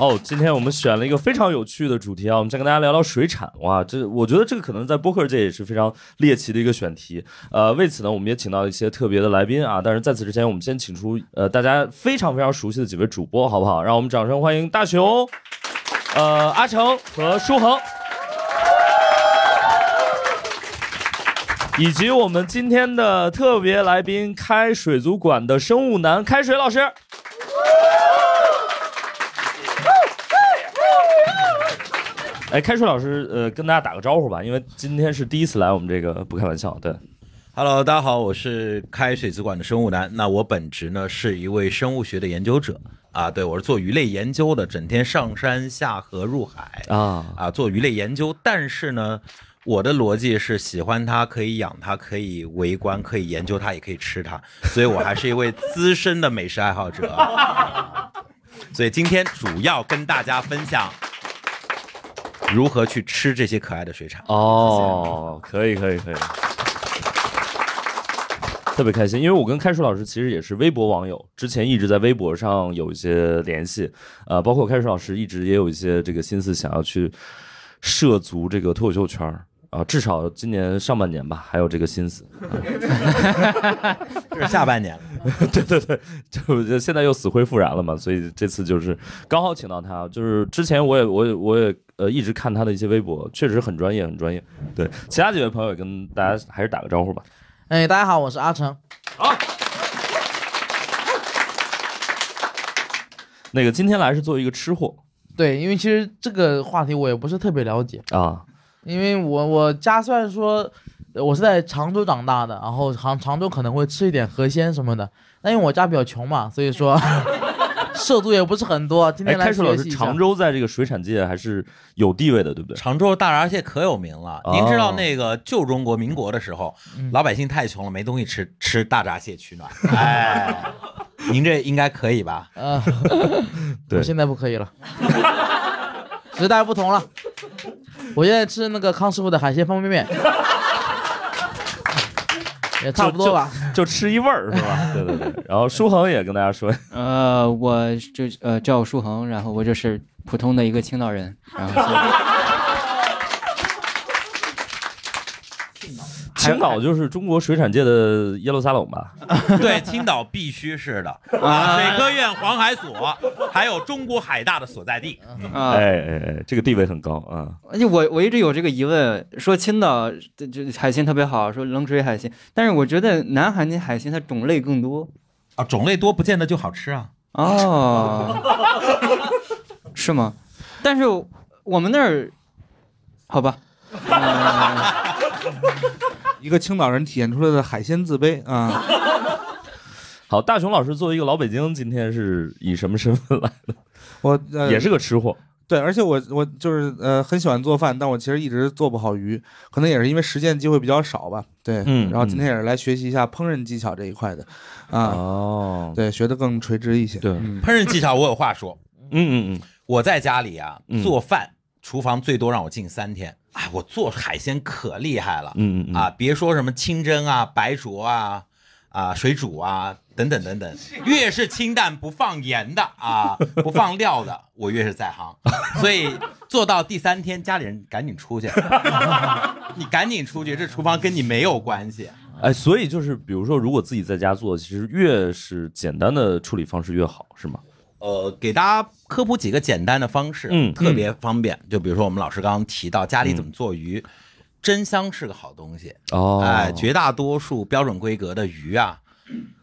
哦，今天我们选了一个非常有趣的主题啊，我们先跟大家聊聊水产。哇，这我觉得这个可能在播客界也是非常猎奇的一个选题。呃，为此呢，我们也请到一些特别的来宾啊。但是在此之前，我们先请出呃大家非常非常熟悉的几位主播，好不好？让我们掌声欢迎大熊、呃阿成和舒恒，以及我们今天的特别来宾开水族馆的生物男开水老师。哎，开水老师，呃，跟大家打个招呼吧，因为今天是第一次来我们这个，不开玩笑，对。Hello，大家好，我是开水族馆的生物男。那我本职呢是一位生物学的研究者啊，对我是做鱼类研究的，整天上山下河入海啊啊做鱼类研究。但是呢，我的逻辑是喜欢它，可以养它，可以围观，可以研究它，也可以吃它，所以我还是一位资深的美食爱好者。所以今天主要跟大家分享如何去吃这些可爱的水产。哦，可以，可以，可以，特别开心，因为我跟开水老师其实也是微博网友，之前一直在微博上有一些联系，呃，包括开水老师一直也有一些这个心思想要去涉足这个脱口秀圈儿啊，至少今年上半年吧，还有这个心思。这是下半年了。对对对，就就现在又死灰复燃了嘛，所以这次就是刚好请到他，就是之前我也我也我也呃一直看他的一些微博，确实很专业很专业。对，其他几位朋友也跟大家还是打个招呼吧。哎，大家好，我是阿成。好那个今天来是作为一个吃货对，因为其实这个话题我也不是特别了解，啊，因为我我家虽然说呃我是在常州长大的，然后常常州可能会吃一点河鲜什么的，但因为我家比较穷嘛，所以说 涉足也不是很多。今哎，天来开水老师，习一下常州在这个水产界还是有地位的，对不对？常州大闸蟹可有名了。哦您知道那个旧中国民国的时候，嗯老百姓太穷了，没东西吃，吃大闸蟹取暖。哎，您这应该可以吧？嗯，对我现在不可以了，时代不同了。我现在吃那个康师傅的海鲜方便面，也差不多吧。就吃一味儿是吧？对对对。然后舒恒也跟大家说，呃，我就呃叫舒恒，然后我就是普通的一个青岛人，然后所以青岛就是中国水产界的耶路撒冷吧？对，青岛必须是的啊啊！水科院、黄海所，还有中国海大的所在地。啊，哎哎哎，这个地位很高啊。而且我我一直有这个疑问，说青岛这这海鲜特别好，说冷水海鲜，但是我觉得南海那海鲜它种类更多啊，种类多不见得就好吃啊。哦，是吗？但是我们那儿，好吧，嗯一个青岛人体现出来的海鲜自卑啊！好，大雄老师作为一个老北京，今天是以什么身份来的？我、呃、也是个吃货对，而且我我就是呃很喜欢做饭，但我其实一直做不好鱼，可能也是因为实践机会比较少吧。对，嗯然后今天也是来学习一下烹饪技巧这一块的，啊，哦。对，学的更垂直一些。对嗯烹饪技巧我有话说，嗯嗯嗯，我在家里啊嗯做饭，厨房最多让我进三天。啊，我做海鲜可厉害了。嗯嗯嗯啊，别说什么清蒸啊、白灼啊、啊水煮啊等等等等，越是清淡不放盐的啊，不放料的，我越是在行。所以做到第三天，家里人赶紧出去，你赶紧出去，这厨房跟你没有关系。哎，所以就是比如说，如果自己在家做，其实越是简单的处理方式越好，是吗？呃，给大家科普几个简单的方式，嗯特别方便。就比如说我们老师刚刚提到家里怎么做鱼，真香是个好东西。哦哎，绝大多数标准规格的鱼啊，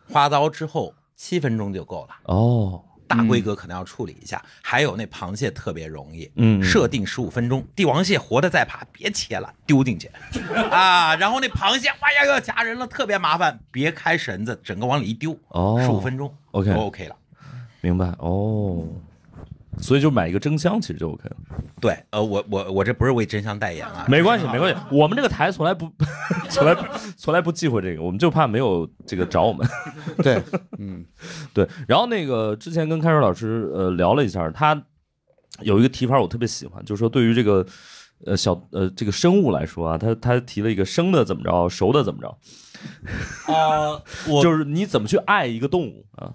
花刀之后七分钟就够了。哦，大规格可能要处理一下。还有那螃蟹特别容易，嗯设定十五分钟，帝王蟹活的再爬，别切了，丢进去 啊。然后那螃蟹，哇呀要夹人了，特别麻烦，别开绳子，整个往里一丢，哦十五分钟 OK 就 OK 了。明白哦。所以就买一个蒸箱，其实就 OK 了。对，呃，我我我这不是为蒸箱代言啊，没关系，没关系，我们这个台从来不 从来从来不忌讳这个，我们就怕没有这个找我们。对，嗯，对，然后那个之前跟开水老师呃聊了一下，他有一个提法我特别喜欢，就是说对于这个呃小呃这个生物来说啊，他他提了一个生的怎么着，熟的怎么着，呃，我 就是你怎么去爱一个动物啊？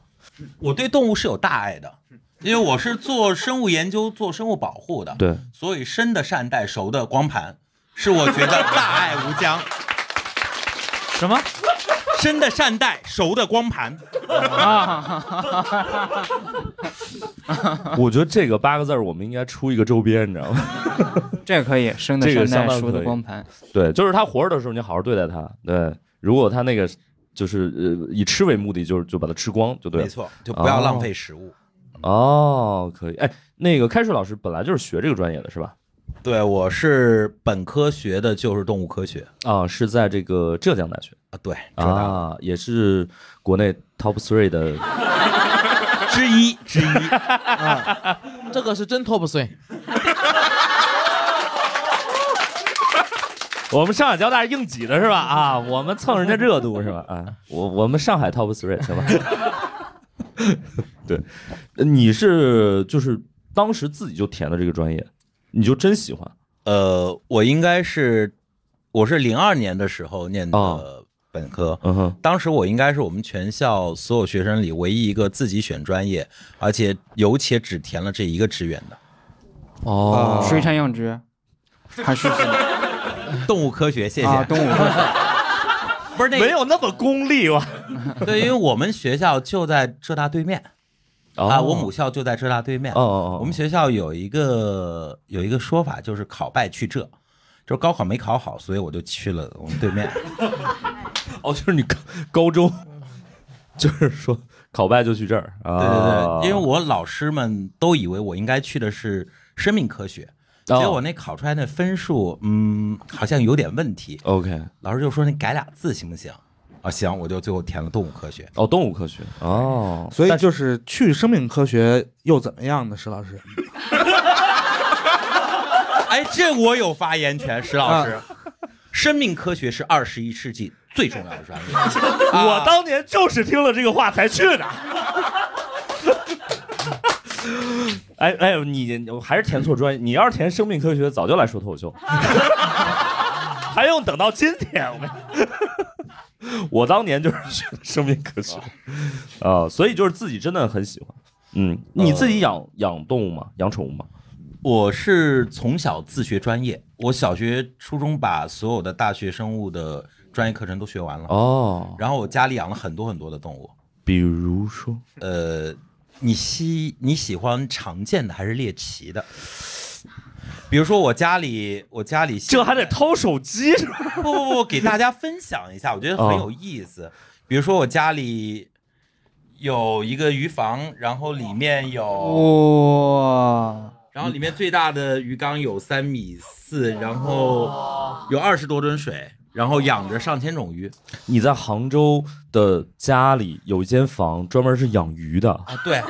我对动物是有大爱的，因为我是做生物研究、做生物保护的，对，所以生的善待，熟的光盘，是我觉得大爱无疆。什么生的善待，熟的光盘。啊？我觉得这个八个字儿我们应该出一个周边，你知道吗？这个可以，生的这个善待，熟的光盘。对，就是他活着的时候，你好好对待他。对，如果他那个就是呃以吃为目的，就是就把它吃光就对了。没错，就不要浪费食物。哦，可以。哎，那个开水老师本来就是学这个专业的是吧？对，我是本科学的就是动物科学啊，是在这个浙江大学啊，对，浙大啊，也是国内 top three 的之一之一啊。这个是真 top 碎。我们上海交大是硬挤的是吧？啊，我们蹭人家热度是吧？啊，我我们上海 top three 是吧？对，你是就是当时自己就填的这个专业，你就真喜欢？呃，我应该是我是零二年的时候念哦的本科，嗯哼，当时我应该是我们全校所有学生里唯一一个自己选专业，而且有且只填了这一个志愿的。哦。水产养殖。还是什么 动物科学。谢谢。啊？动物科学。不是那没有那么功利吧。对，因为我们学校就在浙大对面啊，我母校就在浙大对面。哦哦哦，我们学校有一个有一个说法，就是考败去浙，就是高考没考好，所以我就去了我们对面。哦，就是你高高中，就是说考败就去这儿啊？对对对，因为我老师们都以为我应该去的是生命科学，哦结果我那考出来那分数，嗯，好像有点问题。OK，老师就说你改俩字行不行？啊，行，我就最后填了动物科学。哦，动物科学哦，所以就是去生命科学又怎么样呢？石老师，哎，这我有发言权，石老师。生命科学是二十一世纪最重要的专业。我当年就是听了这个话才去的。哎哎，你我还是填错专业。你要是填生命科学，早就来说脱口秀，还用等到今天？我当年就是学的生命科学啊，所以就是自己真的很喜欢。嗯，你自己养养动物吗？养宠物吗？我是从小自学专业，我小学、初中把所有的大学生物的专业课程都学完了。哦，然后我家里养了很多很多的动物。比如说，呃，你喜你喜欢常见的还是猎奇的？比如说我家里，我家里这还得掏手机是吧？不不不，给大家分享一下，我觉得很有意思。比如说我家里有一个鱼房，然后里面有，哇，然后里面最大的鱼缸有三米四，然后有二十多吨水，然后养着上千种鱼你在杭州的家里有一间房，专门是养鱼的，啊。对，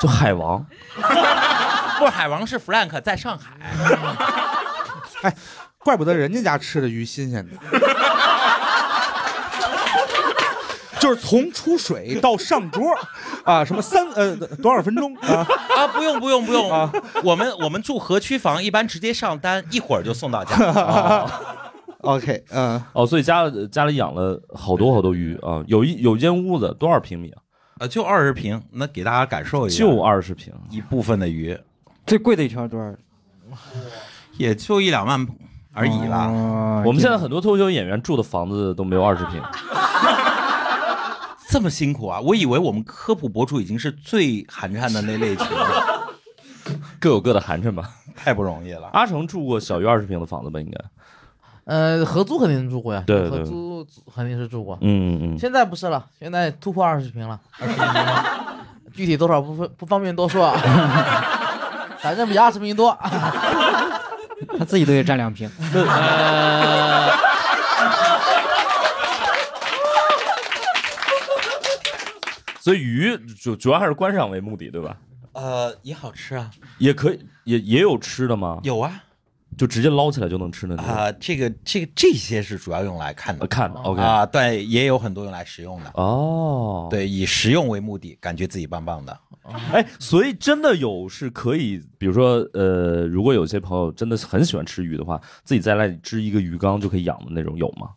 就海王。不是海王是 Frank 在上海，哎怪不得人家家吃的鱼新鲜的，就是从出水到上桌，啊，什么三呃多少分钟啊？啊，不用不用不用啊我们我们住河区房，一般直接上单，一会儿就送到家。OK，嗯，哦，所以家家里养了好多好多鱼啊，有一有一间屋子多少平米啊？呃，就二十平，那给大家感受一下，就二十平。一部分的鱼，最贵的一条多少？也就一两万而已啦。哦我们现在很多脱口秀演员住的房子都没有二十平。这么辛苦啊！我以为我们科普博主已经是最寒碜的那类型了，各有各的寒碜吧。太不容易了。阿成住过小于二十平的房子吧？应该。呃，合租肯定是住过呀，对对合租肯定是住过。嗯嗯现在不是了，现在突破二十平了，具体多少不方不方便多说啊，反正比二十平多。他自己都得占两平。呃。所以鱼主主要还是观赏为目的，对吧？呃，也好吃啊，也可以，也也有吃的吗？有啊，就直接捞起来就能吃的那种。啊、这个这个这些是主要用来看的呃，看的 OK 啊，对，也有很多用来食用的，哦，，对，以食用为目的，感觉自己棒棒的。哎，所以真的有是可以，比如说呃，如果有些朋友真的很喜欢吃鱼的话，自己在那里支一个鱼缸就可以养的那种，有吗？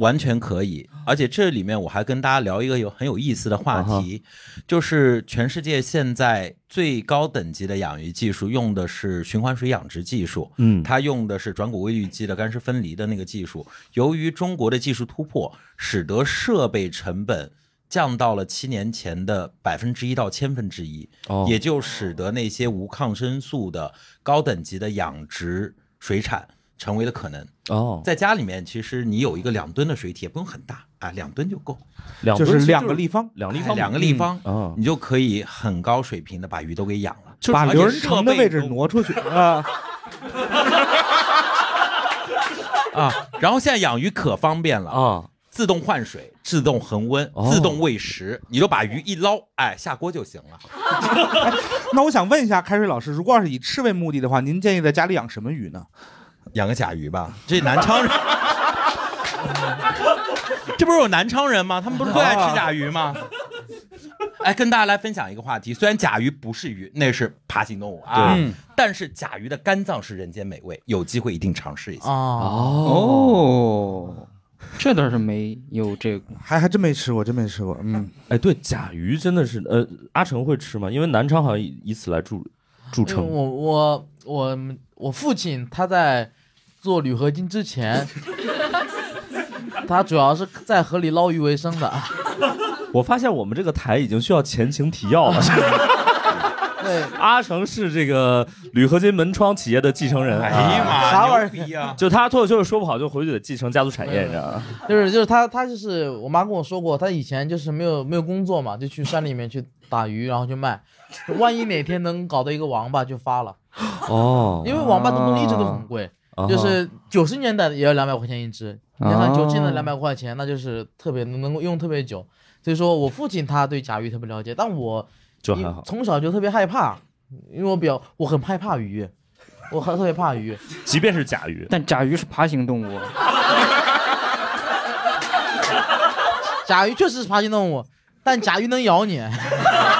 完全可以，而且这里面我还跟大家聊一个有很有意思的话题，就是全世界现在最高等级的养鱼技术用的是循环水养殖技术，嗯。它用的是转骨微滤机的干湿分离的那个技术。由于中国的技术突破，使得设备成本降到了七年前的百分之一到千分之一，哦。也就使得那些无抗生素的高等级的养殖水产成为了可能。哦，在家里面，其实你有一个两吨的水体，也不用很大啊，两吨就够，两吨就是两个立方，哎两立方，两个立方，啊，你就可以很高水平的把鱼都给养了，把刘仁成的位置挪出去啊。啊。然后现在养鱼可方便了，啊，自动换水、自动恒温、哦自动喂食，你就把鱼一捞，哎，下锅就行了。那我想问一下开水老师，如果要是以吃为目的的话，您建议在家里养什么鱼呢？养个甲鱼吧，这南昌人，这不是有南昌人吗？他们不是最爱吃甲鱼吗？哎，跟大家来分享一个话题，虽然甲鱼不是鱼，那是爬行动物啊，嗯但是甲鱼的肝脏是人间美味，有机会一定尝试一下。啊，哦，这倒是没有这个。还还真没吃过，真没吃过。嗯，哎，对，甲鱼真的是，呃，阿成会吃吗？因为南昌好像以以此来著著称。我我我我父亲他在做铝合金之前，他主要是在河里捞鱼为生的。我发现我们这个台已经需要前情提要了。对，阿成是这个铝合金门窗企业的继承人，哎呀妈，啥玩意儿逼啊！就他脱口秀说不好，就回去得继承家族产业，你知道吗？就是就是他他就是我妈跟我说过，他以前就是没有没有工作嘛，就去山里面去打鱼，然后去卖。万一哪天能搞到一个王八就发了，哦，因为王八的东西一直都很贵，啊就是九十年代也要两百块钱一只，你哦看九十年代两百块钱，那就是特别能能够用特别久。所以说我父亲他对甲鱼特别了解，但我就还好，从小就特别害怕，因为我比较我很害怕鱼，我很特别怕鱼。即便是甲鱼，但甲鱼是爬行动物，甲鱼确实是爬行动物，但甲鱼能咬你，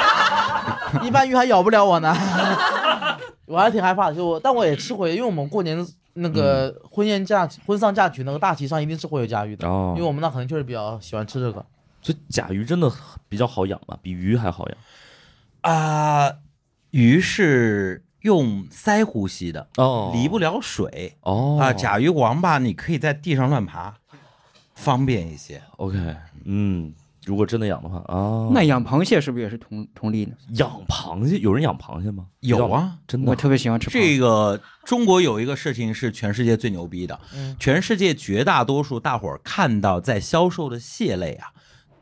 一般鱼还咬不了我呢。我还挺害怕的，就我，但我也吃过，因为我们过年那个婚宴嫁婚丧嫁娶那个大席上一定是会有甲鱼的，哦因为我们那可能确实比较喜欢吃这个。所以甲鱼真的比较好养吧，比鱼还好养。啊、鱼是用鳃呼吸的，哦离不了水哦啊。甲鱼、王八你可以在地上乱爬，方便一些。OK，嗯，如果真的养的话啊，那养螃蟹是不是也是同同理呢？养螃蟹？有人养螃蟹吗？有啊，真的我特别喜欢吃螃蟹。这个中国有一个事情是全世界最牛逼的，嗯。全世界绝大多数大伙儿看到在销售的蟹类啊，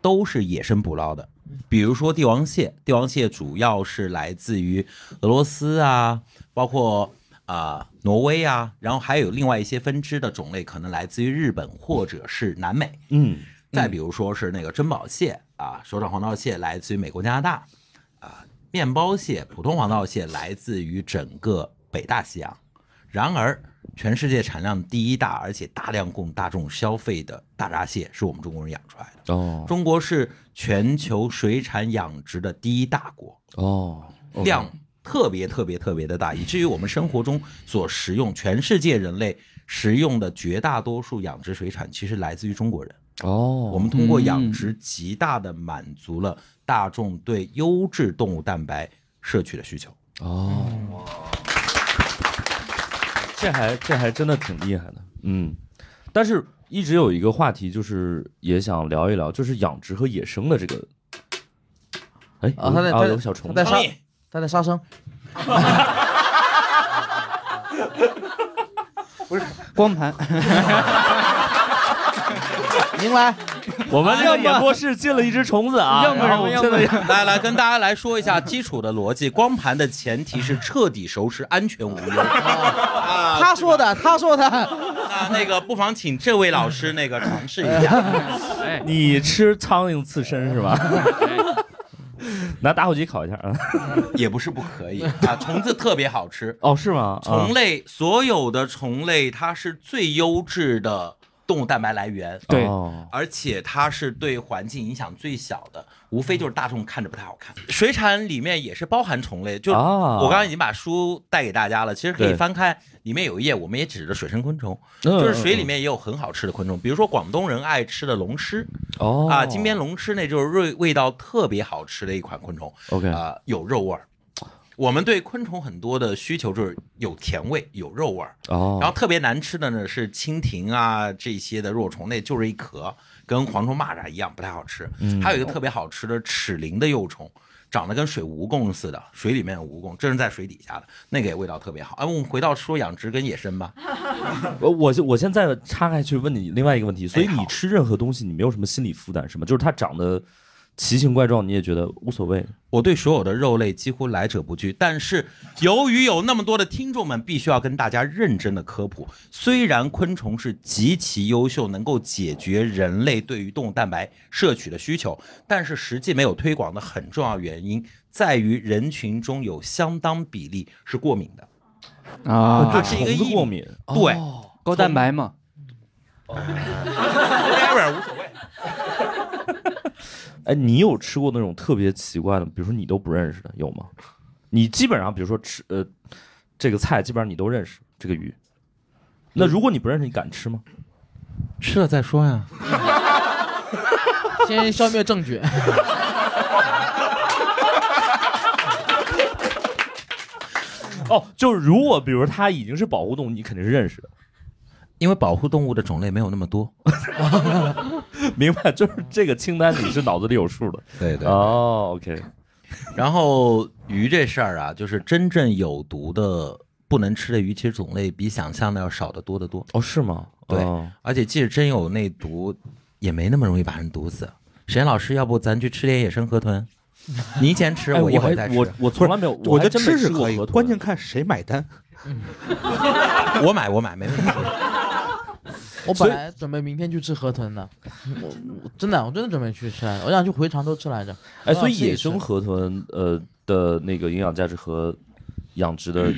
都是野生捕捞的。比如说帝王蟹，帝王蟹主要是来自于俄罗斯啊，包括啊、挪威啊，然后还有另外一些分支的种类，可能来自于日本或者是南美。嗯再比如说是那个珍宝蟹啊，手掌黄道蟹来自于美国、加拿大，啊，面包蟹、普通黄道蟹来自于整个北大西洋。然而，全世界产量第一大，而且大量供大众消费的大闸蟹是我们中国人养出来的。哦中国是全球水产养殖的第一大国，哦，量特别特别特别的大，以至于我们生活中所食用，全世界人类食用的绝大多数养殖水产，其实来自于中国人。哦，我们通过养殖，极大的满足了大众对优质动物蛋白摄取的需求。哦，这还这还真的挺厉害的，嗯，但是一直有一个话题，就是也想聊一聊，就是养殖和野生的这个。哎，啊啊他在他有个小虫在，杀他在杀生，不是。光盘，您来，我们这个演播室进了一只虫子啊，要么然后我要现在来来，跟大家来说一下基础的逻辑。光盘的前提是彻底熟食，安全无忧。啊，他说的，他说的，那那个不妨请这位老师那个尝试一下。哎，你吃苍蝇刺身是吧？拿打火机烤一下啊。也不是不可以啊，虫子特别好吃。哦，是吗？虫类所有的虫类，它是最优质的动物蛋白来源，对。哦。而且它是对环境影响最小的，无非就是大众看着不太好看。水产里面也是包含虫类，就啊我刚刚已经把书带给大家了，其实可以翻开，里面有一页，我们也指着水生昆虫，嗯就是水里面也有很好吃的昆虫，比如说广东人爱吃的龙虱哦。啊，金边龙虱那就是味味道特别好吃的一款昆虫，OK。啊，有肉味儿。我们对昆虫很多的需求就是有甜味、有肉味儿，哦，然后特别难吃的呢是蜻蜓啊这些的若虫，那就是一壳，跟蝗虫、蚂蚱一样，不太好吃。嗯还有一个特别好吃的齿鳞的幼虫，长得跟水蜈蚣似的，水里面有蜈蚣，这是在水底下的，那个也味道特别好。哎，我们回到说养殖跟野生吧，我我我现在插开去问你另外一个问题，所以你吃任何东西，你没有什么心理负担是吗？就是它长得奇形怪状，你也觉得无所谓。我对所有的肉类几乎来者不拒，但是由于有那么多的听众们，必须要跟大家认真的科普。虽然昆虫是极其优秀，能够解决人类对于动物蛋白摄取的需求，但是实际没有推广的很重要原因在于人群中有相当比例是过敏的。啊，它是一个过敏，对哦高蛋白嘛，whatever 无所谓。哎，你有吃过那种特别奇怪的，比如说你都不认识的，有吗？你基本上，比如说吃呃这个菜，基本上你都认识这个鱼。那如果你不认识，你敢吃吗？吃了再说呀。先消灭证据。哦，就是如果比如它已经是保护动物，你肯定是认识的。因为保护动物的种类没有那么多。明白，就是这个清单你是脑子里有数的。对对哦，OK，然后鱼这事儿啊，就是真正有毒的不能吃的鱼，其实种类比想象的要少得多得多。哦，是吗？对哦而且即使真有那毒，也没那么容易把人毒死。沈老师，要不咱去吃点野生河豚？你先吃，哎，我一会儿再吃。还我我从来没有，我觉得吃是可以，吃过河豚关键看谁买单。我买，我买，没问题。我本来准备明天去吃河豚的，我我真的我真的准备去吃我想去回常州吃来着。哎，所以野生河豚呃的那个营养价值和养殖的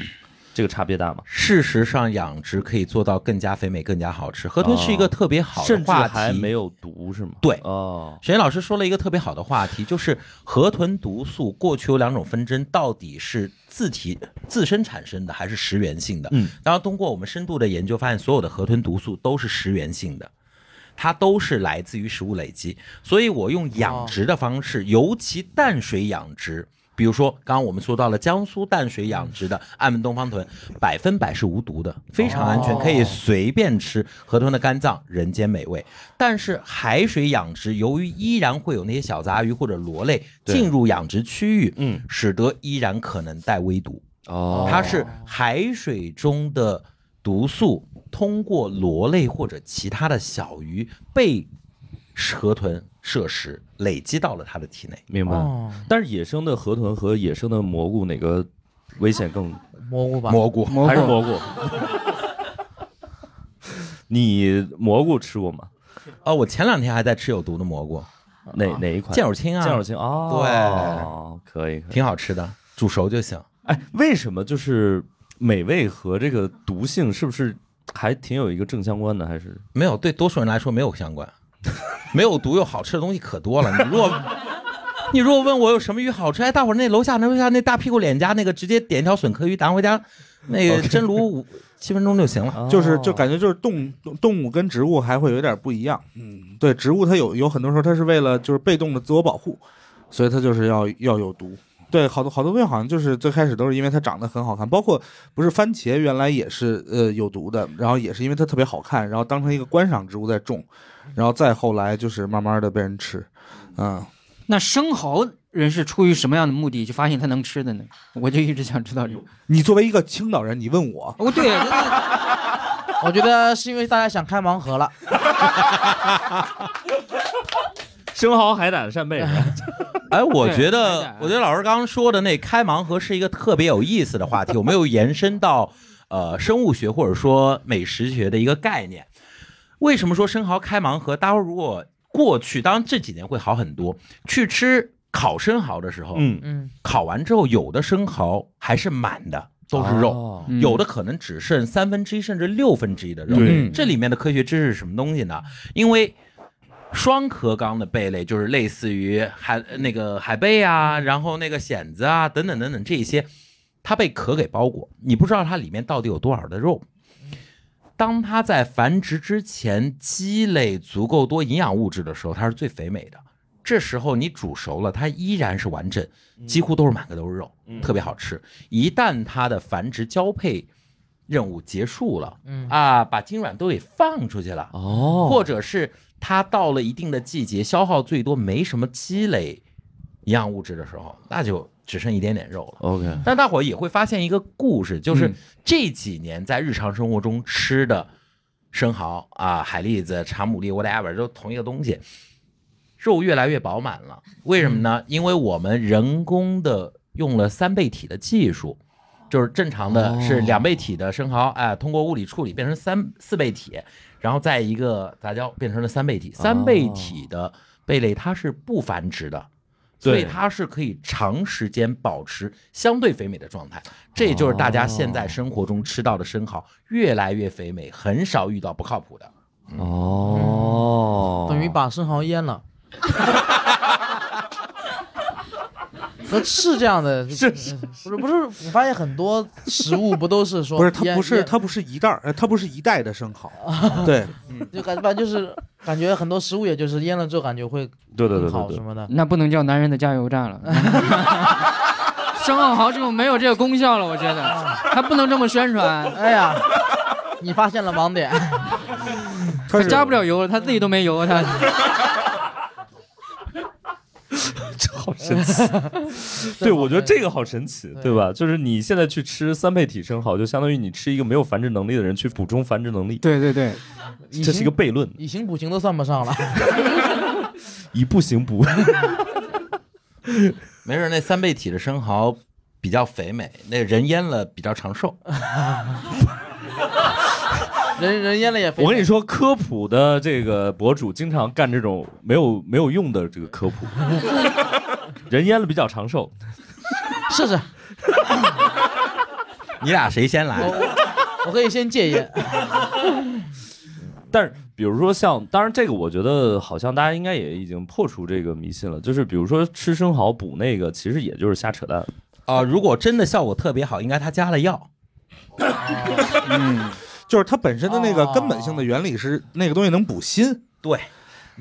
这个差别大吗？事实上，养殖可以做到更加肥美、更加好吃。河豚是一个特别好的甚至话题，还没有毒是吗？对哦，沈老师说了一个特别好的话题，就是河豚毒素过去有两种纷争，到底是自体自身产生的还是食源性的？嗯，然后通过我们深度的研究，发现所有的河豚毒素都是食源性的。它都是来自于食物累积，所以我用养殖的方式，尤其淡水养殖，比如说刚刚我们说到了江苏淡水养殖的暗门东方豚，百分百是无毒的，非常安全，哦可以随便吃。河豚的肝脏人间美味，但是海水养殖由于依然会有那些小杂鱼或者螺类进入养殖区域，嗯，使得依然可能带微毒。哦，它是海水中的毒素通过螺类或者其他的小鱼被河豚摄食，累积到了它的体内。明白。哦，但是野生的河豚和野生的蘑菇哪个危险更？蘑菇吧，蘑菇，还是蘑菇？你蘑菇吃过吗？哦，我前两天还在吃有毒的蘑菇，哪哪一款？剑手青啊，剑手青哦，对，可以可以。挺好吃的，煮熟就行。哎，为什么就是美味和这个毒性是不是还挺有一个正相关的？还是没有，对多数人来说没有相关，没有毒又好吃的东西可多了。你如果你如果问我有什么鱼好吃，哎，大伙儿那楼下那楼下那大屁股脸颊那个，直接点一条笋壳鱼，拿回家那个蒸炉五七分钟就行了。就是就哦感觉就是动动动物跟植物还会有点不一样。嗯，对，植物它有有很多时候它是为了就是被动的自我保护，所以它就是要要有毒。对，好多好多东西好像就是最开始都是因为它长得很好看，包括不是番茄原来也是呃有毒的，然后也是因为它特别好看，然后当成一个观赏植物在种，然后再后来就是慢慢的被人吃，嗯，那生蚝人是出于什么样的目的就发现它能吃的呢？我就一直想知道这个。你作为一个青岛人，你问我，哦，对，我觉得是因为大家想开盲盒了。生蚝、海胆、扇贝？哎，我觉得我觉得老师刚刚说的那开盲盒是一个特别有意思的话题，有没有延伸到呃生物学或者说美食学的一个概念。为什么说生蚝开盲盒？大家如果过去，当然这几年会好很多，去吃烤生蚝的时候，嗯，嗯，烤完之后有的生蚝还是满的，都是肉。哦嗯有的可能只剩三分之一甚至六分之一的肉。这里面的科学知识是什么东西呢？因为双壳纲的贝类就是类似于海那个海贝啊，然后那个蚬子啊等等等等这些，它被壳给包裹，你不知道它里面到底有多少的肉。当它在繁殖之前积累足够多营养物质的时候，它是最肥美的。这时候你煮熟了，它依然是完整，几乎都是满个都是肉，特别好吃。一旦它的繁殖交配任务结束了，嗯啊，把精卵都给放出去了，哦，或者是它到了一定的季节，消耗最多，没什么积累营养物质的时候，那就只剩一点点肉了。OK，但大伙儿也会发现一个故事，就是嗯这几年在日常生活中吃的生蚝啊、海蛎子、长牡蛎 whatever 都同一个东西，肉越来越饱满了。为什么呢？因为我们人工的用了三倍体的技术。就是正常的是两倍体的生蚝，哎，通过物理处理变成三四倍体，然后再一个杂交变成了三倍体。三倍体的贝类它是不繁殖的，所以它是可以长时间保持相对肥美的状态。这也就是大家现在生活中吃到的生蚝越来越肥美，很少遇到不靠谱的。哦，等于把生蚝腌了。那是这样的，是不是不是？我发现很多食物不都是说不是它不是它不是一袋儿，呃它不是一袋的生蚝，对，就感反正就是感觉很多食物也就是腌了之后感觉会对对对更好什么的。那不能叫男人的加油站了。生蚝好这种没有这个功效了，我觉得它不能这么宣传，哎呀，你发现了盲点，它加不了油了，他自己都没油，他 这好神奇。对，我觉得这个好神奇，对对吧？就是你现在去吃三倍体生蚝，就相当于你吃一个没有繁殖能力的人去补充繁殖能力，对对对，这是一个悖论，以形补形都算不上了。以不行补。没事，那三倍体的生蚝比较肥美，那人腌了比较长寿。人人淹了也肥。我跟你说，科普的这个博主经常干这种没有没有用的这个科普，人淹了比较长寿。试试，你俩谁先来？我可以先戒烟。但是，比如说像，当然这个我觉得好像大家应该也已经破除这个迷信了，就是比如说吃生蚝补那个，其实也就是瞎扯淡。啊、如果真的效果特别好，应该他加了药。就是它本身的那个哦根本性的原理是那个东西能补锌，对，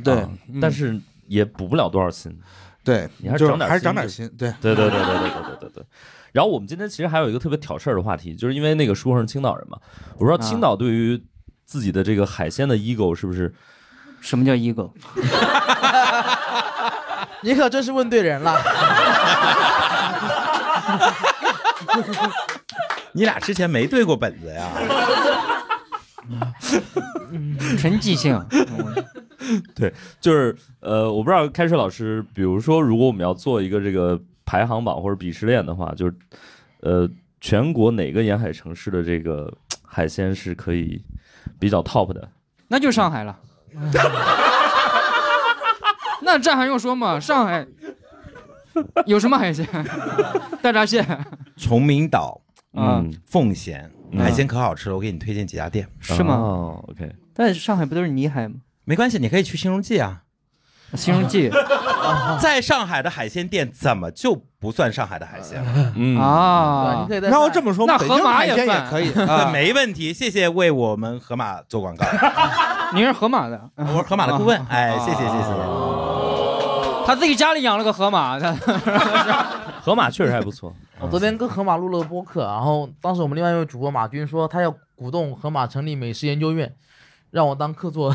对啊，但是也补不了多少锌。对，你还是长点还是长点心，对，对对对对对对对对对。然后我们今天其实还有一个特别挑事儿的话题，就是因为那个书上是青岛人嘛，我不知道青岛对于自己的这个海鲜的 ego 是不是什么叫 ego？你可真是问对人了。你俩之前没对过本子呀？纯即兴，对就是呃，我不知道开水老师，比如说如果我们要做一个这个排行榜或者鄙视链的话，就是呃，全国哪个沿海城市的这个海鲜是可以比较 top 的？那就上海了。那这还用说吗？上海有什么海鲜？大闸蟹崇明岛、嗯，奉贤嗯海鲜可好吃了，我给你推荐几家店。是吗？哦，OK，但上海不都是泥海吗？没关系，你可以去新荣记啊。新荣记 在上海的海鲜店怎么就不算上海的海鲜了？嗯，啊你可，以在那要这么说，那河马海鲜也也算可以 没问题。谢谢为我们河马做广告，您是河马的，我是河马的顾问。哎，谢谢谢谢。他自己家里养了个河马，他 河马确实还不错。我昨天跟河马录了个播客，然后当时我们另外一位主播马军说他要鼓动河马成立美食研究院，让我当客座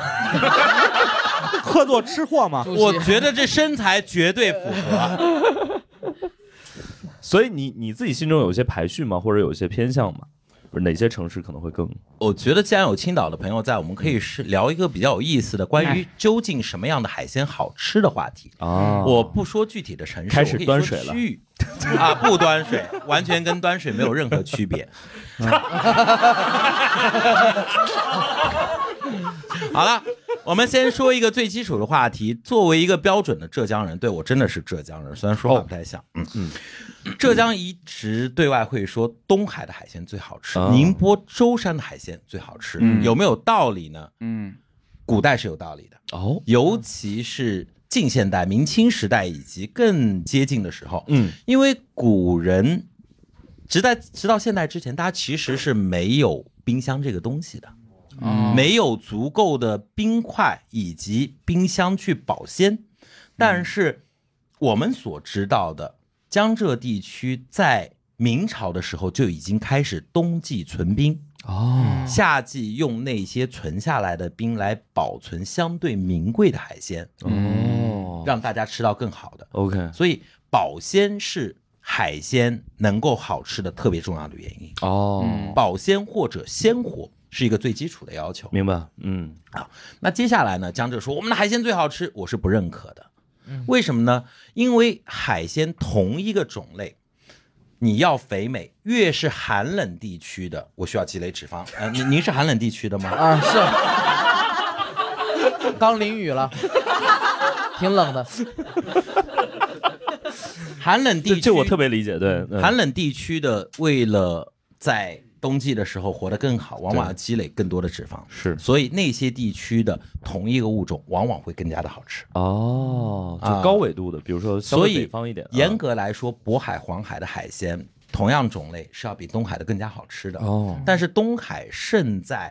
客座吃货嘛，我觉得这身材绝对符合。所以你你自己心中有一些排序吗？或者有一些偏向吗？哪些城市可能会更？我觉得既然有青岛的朋友在，我们可以是聊一个比较有意思的关于究竟什么样的海鲜好吃的话题。啊我不说具体的城市，开始端水了区域啊，不端水，完全跟端水没有任何区别。好了，我们先说一个最基础的话题。作为一个标准的浙江人，对我真的是浙江人，虽然说话不太像。嗯嗯，浙江一直对外会说东海的海鲜最好吃，哦宁波舟山的海鲜最好吃，嗯有没有道理呢？嗯古代是有道理的，哦，尤其是近现代、明清时代以及更接近的时候，嗯因为古人直在直到现代之前，大家其实是没有冰箱这个东西的。哦没有足够的冰块以及冰箱去保鲜。但是我们所知道的，江浙地区在明朝的时候就已经开始冬季存冰，哦，夏季用那些存下来的冰来保存相对名贵的海鲜，哦，让大家吃到更好的。OK，所以保鲜是海鲜能够好吃的特别重要的原因。哦，保鲜或者鲜活是一个最基础的要求。明白，嗯好那接下来呢，江浙说我们的海鲜最好吃，我是不认可的。为什么呢？因为海鲜同一个种类，你要肥美，越是寒冷地区的，我需要积累脂肪。呃，您您是寒冷地区的吗？啊，是，刚淋雨了，挺冷的。寒冷地区，这这我特别理解，对，嗯寒冷地区的，为了在冬季的时候活得更好，往往要积累更多的脂肪。是所以那些地区的同一个物种，往往会更加的好吃。哦，就啊高纬度的，比如说所以北方一点，严啊格来说，渤海、黄海的海鲜同样种类是要比东海的更加好吃的。哦，但是东海胜在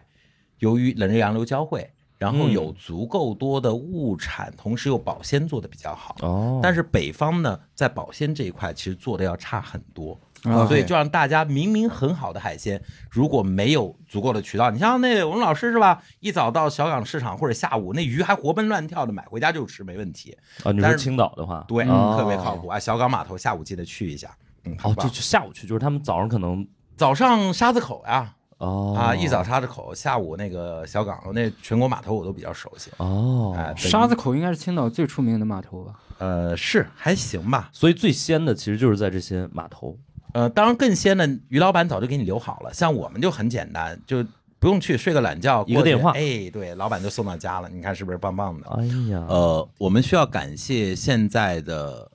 由于冷热洋流交汇，然后嗯有足够多的物产，同时又保鲜做的比较好。哦，但是北方呢，在保鲜这一块其实做的要差很多。啊所以就让大家明明很好的海鲜，如果没有足够的渠道，你像那我们老师是吧？一早到小港市场或者下午那鱼还活蹦乱跳的，买回家就吃没问题。啊，你说但是青岛的话，对，哦特别靠谱啊！小港码头下午记得去一下。嗯，好哦，就就下午去，就是他们早上可能早上沙子口呀，哦啊，一早沙子口，下午那个小港那全国码头我都比较熟悉。哦，沙子口应该是青岛最出名的码头吧？呃是还行吧。所以最鲜的其实就是在这些码头。呃，当然更鲜的，于老板早就给你留好了。像我们就很简单，就不用去睡个懒觉，一个电话哎，对，老板就送到家了。你看是不是棒棒的？哎呀，呃，我们需要感谢现在的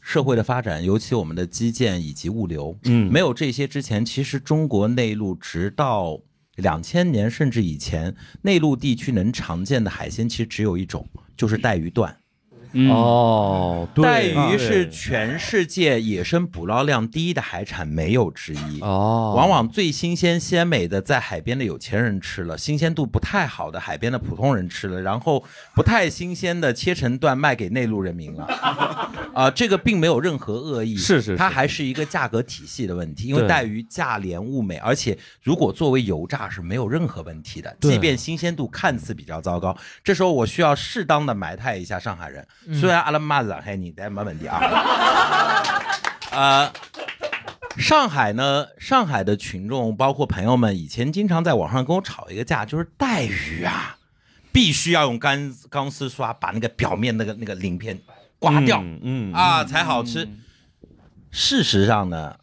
社会的发展，尤其我们的基建以及物流。嗯没有这些之前，其实中国内陆直到两千年甚至以前，内陆地区能常见的海鲜其实只有一种，就是带鱼段。嗯，哦，对带鱼是全世界野生捕捞量第一的海产，没有之一。哦，往往最新鲜鲜美的，在海边的有钱人吃了；新鲜度不太好的，海边的普通人吃了；然后不太新鲜的，切成段卖给内陆人民了。啊、这个并没有任何恶意，是是是它还是一个价格体系的问题。因为带鱼价廉物美，而且如果作为油炸是没有任何问题的，即便新鲜度看似比较糟糕，这时候我需要适当的埋汰一下上海人。嗯虽然阿拉妈子嘿你但没问题啊，呃。上海呢，上海的群众包括朋友们，以前经常在网上跟我吵一个架，就是带鱼啊，必须要用钢钢丝刷把那个表面那个那个鳞片刮掉、嗯嗯啊才好吃。事实上呢，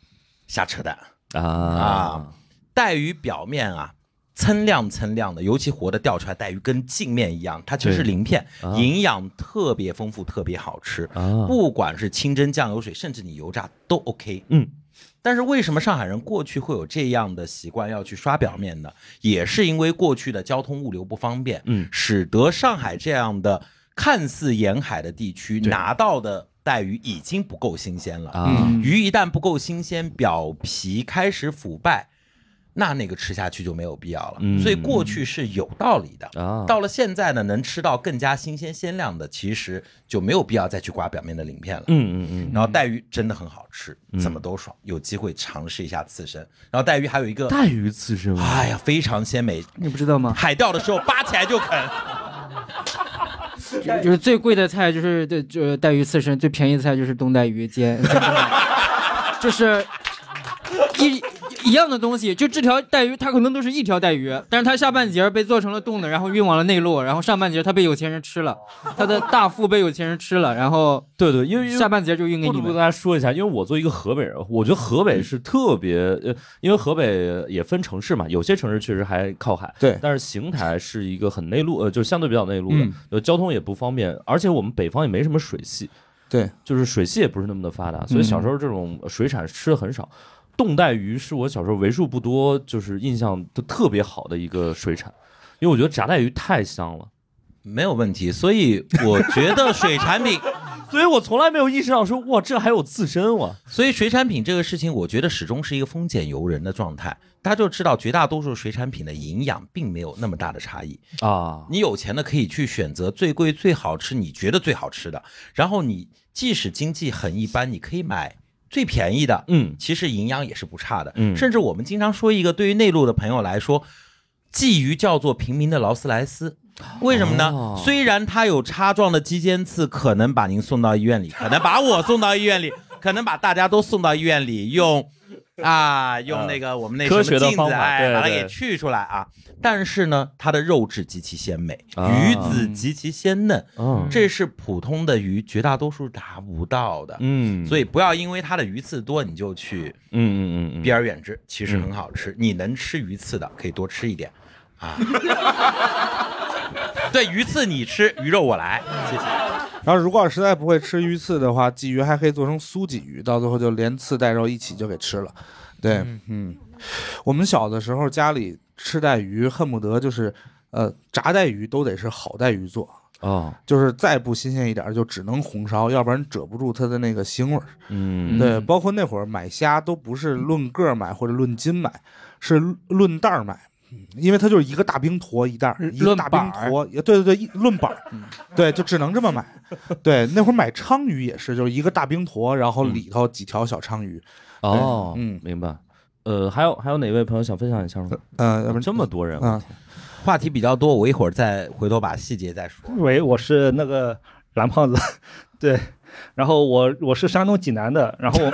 瞎扯淡。啊啊带鱼表面啊，锃亮锃亮的，尤其活的钓出来带鱼跟镜面一样，它就是鳞片啊，营养特别丰富，特别好吃。啊，不管是清蒸、酱油水，甚至你油炸都 OK。嗯，但是为什么上海人过去会有这样的习惯要去刷表面呢？也是因为过去的交通物流不方便，嗯使得上海这样的看似沿海的地区拿到的带鱼已经不够新鲜了。鱼一旦不够新鲜，表皮开始腐败，那那个吃下去就没有必要了。嗯所以过去是有道理的。啊，到了现在呢，能吃到更加新鲜鲜亮的，其实就没有必要再去刮表面的鳞片了。嗯嗯嗯，然后带鱼真的很好吃，嗯怎么都爽。有机会尝试一下刺身。然后带鱼还有一个，带鱼刺身？哎呀，非常鲜美。你不知道吗？海钓的时候扒起来就啃，就就是最贵的菜就是对，就带鱼刺身，最便宜的菜就是冬带鱼煎，就是一一样的东西，就这条带鱼，它可能都是一条带鱼，但是它下半截被做成了冻的，然后运往了内陆，然后上半截它被有钱人吃了，它的大腹被有钱人吃了，然后对对，因为下半截就运给你们不跟。大家说一下，因为我作为一个河北人，我觉得河北是特别呃，因为河北也分城市嘛，有些城市确实还靠海，对但是邢台是一个很内陆，呃，就相对比较内陆的交通也不方便，而且我们北方也没什么水系，对，就是水系也不是那么的发达，所以小时候这种水产吃的很少。冻带鱼是我小时候为数不多就是印象都特别好的一个水产，因为我觉得炸带鱼太香了，没有问题。所以我觉得水产品，所以我从来没有意识到说哇，这还有刺身哇。所以水产品这个事情，我觉得始终是一个丰俭由人的状态。大家就知道，绝大多数水产品的营养并没有那么大的差异。啊，你有钱的可以去选择最贵、最好吃，你觉得最好吃的。然后你即使经济很一般，你可以买最便宜的，嗯其实营养也是不差的。嗯甚至我们经常说一个，对于内陆的朋友来说，鲫鱼叫做平民的劳斯莱斯。为什么呢？哦虽然它有叉状的肌尖刺，可能把您送到医院里，可能把我送到医院里，可能把大家都送到医院里，用 啊用那个我们那什么科学的镜子，方法哎，对对把它给去出来啊。但是呢，它的肉质极其鲜美，啊鱼子极其鲜嫩，嗯这是普通的鱼绝大多数达不到的。嗯，所以不要因为它的鱼刺多，你就去嗯嗯嗯嗯，避而远之。其实很好吃，你能吃鱼刺的可以多吃一点啊。对，鱼刺你吃，鱼肉我来，谢谢。然后如果实在不会吃鱼刺的话，鲫鱼还可以做成酥鲫鱼，到最后就连刺带肉一起就给吃了。对，嗯，我们小的时候家里吃带鱼，恨不得就是呃炸带鱼都得是好带鱼做，哦，就是再不新鲜一点儿就只能红烧，要不然遮不住它的那个腥味儿。嗯对，包括那会儿买虾都不是论个儿买或者论斤买，是论袋儿买。嗯因为它就是一个大冰坨一袋儿，一个大冰坨，对对对，一论板儿，对，就只能这么买。对，那会儿买鲳鱼也是，就是一个大冰坨，然后里头几条小鲳鱼。哦，嗯明白。呃，还有还有哪位朋友想分享一下吗？嗯、要不这么多人，嗯话题比较多，我一会儿再回头把细节再说。喂，我是那个蓝胖子，对，然后我我是山东济南的，然后我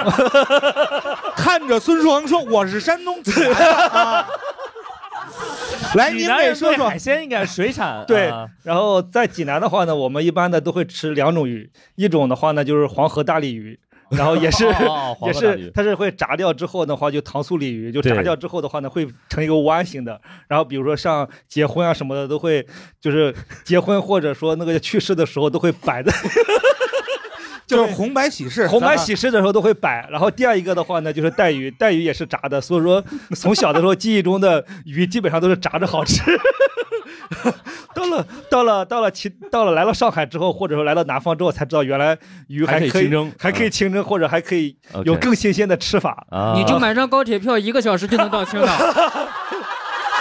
看着孙双说：“我是山东济南的啊。”来，您济南人给说说海鲜应该是水产，对啊 然后在济南的话呢，我们一般的都会吃两种鱼，一种的话呢就是黄河大鲤鱼。然后也是、哦 也是，它是会炸掉之后的话，就糖醋鲤鱼，就炸掉之后的话呢，会成一个弯形的。然后比如说像结婚啊什么的，都会就是结婚或者说那个去世的时候都会摆在 就是红白喜事，红白喜事的时候都会摆。然后第二一个的话呢，就是带鱼，带鱼也是炸的。所以说，从小的时候记忆中的鱼基本上都是炸着好吃。到了到了到了其到了来了上海之后，或者说来到南方之后，才知道原来鱼还可以可以清蒸还可以清蒸，或者还可以有更新鲜的吃法。啊，你就买张高铁票，一个小时就能到青岛。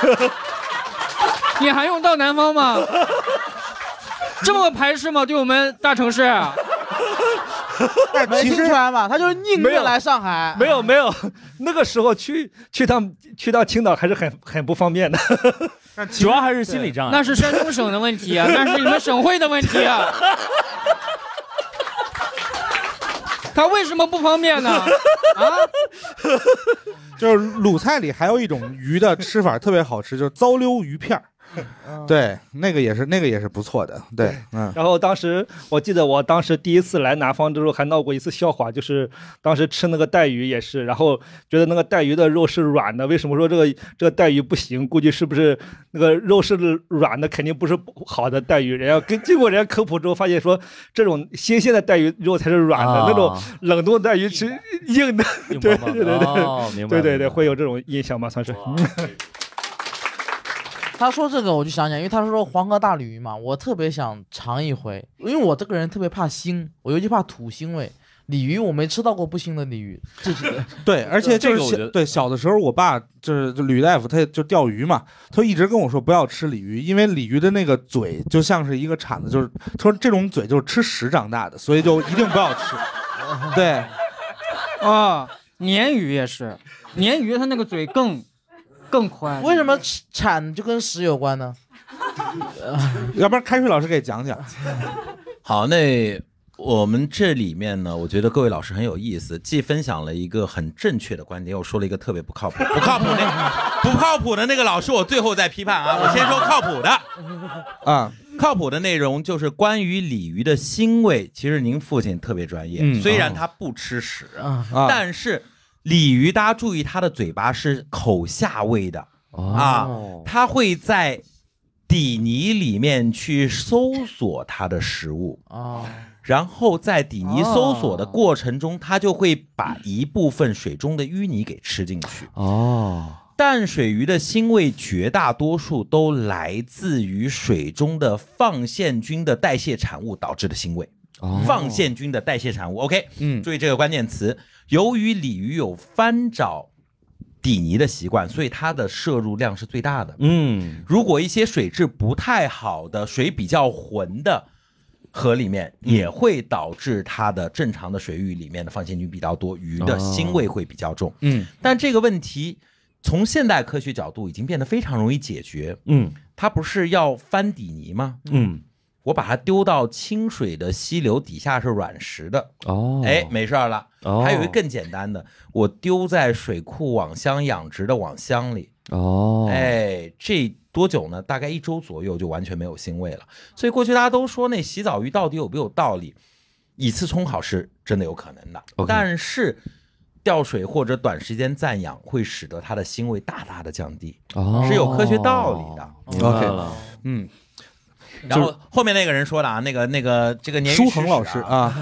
你还用到南方吗？这么排斥吗？对我们大城市？啊 其出来嘛，他就是宁愿来上海。没有没有，那个时候去去趟去趟青岛还是很很不方便的。主要还是心理障碍。那是山东省的问题啊，那是你们省会的问题啊。他为什么不方便呢？啊，就是鲁菜里还有一种鱼的吃法特别好吃，就是糟溜鱼片儿。对，那个也是，那个也是不错的。对，嗯，然后当时我记得我当时第一次来南方的时候还闹过一次笑话，就是当时吃那个带鱼也是，然后觉得那个带鱼的肉是软的，为什么说这个这个带鱼不行？估计是不是那个肉是软的，肯定不是好的带鱼。人家跟经过人家科普之后，发现说这种新鲜的带鱼肉才是软的，啊那种冷冻带鱼是硬的。硬对对对对哦明白对对对，会有这种印象吗？算是。他说这个我就想起来，因为他说黄河大鲤鱼嘛，我特别想尝一回，因为我这个人特别怕腥，我尤其怕土腥味。鲤鱼我没吃到过不腥的鲤鱼，这是 对，而且就是小这个我觉得对小的时候，我爸就是就吕大夫，他就钓鱼嘛，他一直跟我说不要吃鲤鱼，因为鲤鱼的那个嘴就像是一个铲子，就是他说这种嘴就是吃屎长大的，所以就一定不要吃。对，啊，鲶鱼也是，鲶鱼它那个嘴更更宽。为什么吃产就跟屎有关呢？要不然开水老师给讲讲。好，那我们这里面呢，我觉得各位老师很有意思，既分享了一个很正确的观点，又说了一个特别不靠谱、不靠谱那不靠谱的那个老师，我最后再批判啊。我先说靠谱的，啊，靠谱的内容就是关于鲤鱼的腥味。其实您父亲特别专业，嗯虽然他不吃屎，但是鲤鱼大家注意，它的嘴巴是口下位的啊，它会在底泥里面去搜索它的食物。啊然后在底泥搜索的过程中，它就会把一部分水中的淤泥给吃进去。哦，淡水鱼的腥味绝大多数都来自于水中的放线菌的代谢产物导致的腥味。哦放线菌的代谢产物，OK，嗯注意这个关键词。由于鲤鱼有翻找底泥的习惯，所以它的摄入量是最大的。嗯如果一些水质不太好的、水比较浑的河里面，也会导致它的正常的水域里面的放线菌比较多，鱼的腥味会比较重。嗯但这个问题从现代科学角度已经变得非常容易解决。嗯它不是要翻底泥吗？嗯，我把它丢到清水的溪流底下是软石的，哦，哎，没事儿了。哦还有一个更简单的，我丢在水库网箱养殖的网箱里，哦，哎，这多久呢？大概一周左右就完全没有腥味了。所以过去大家都说那洗澡鱼到底有没有道理？以次充好是真的有可能的但是吊水或者短时间暂养会使得它的腥味大大的降低，哦是有科学道理的。明白 OK 了。嗯，然后后面那个人说的啊，那个那个这个鲶鱼舒恒老师啊，啊，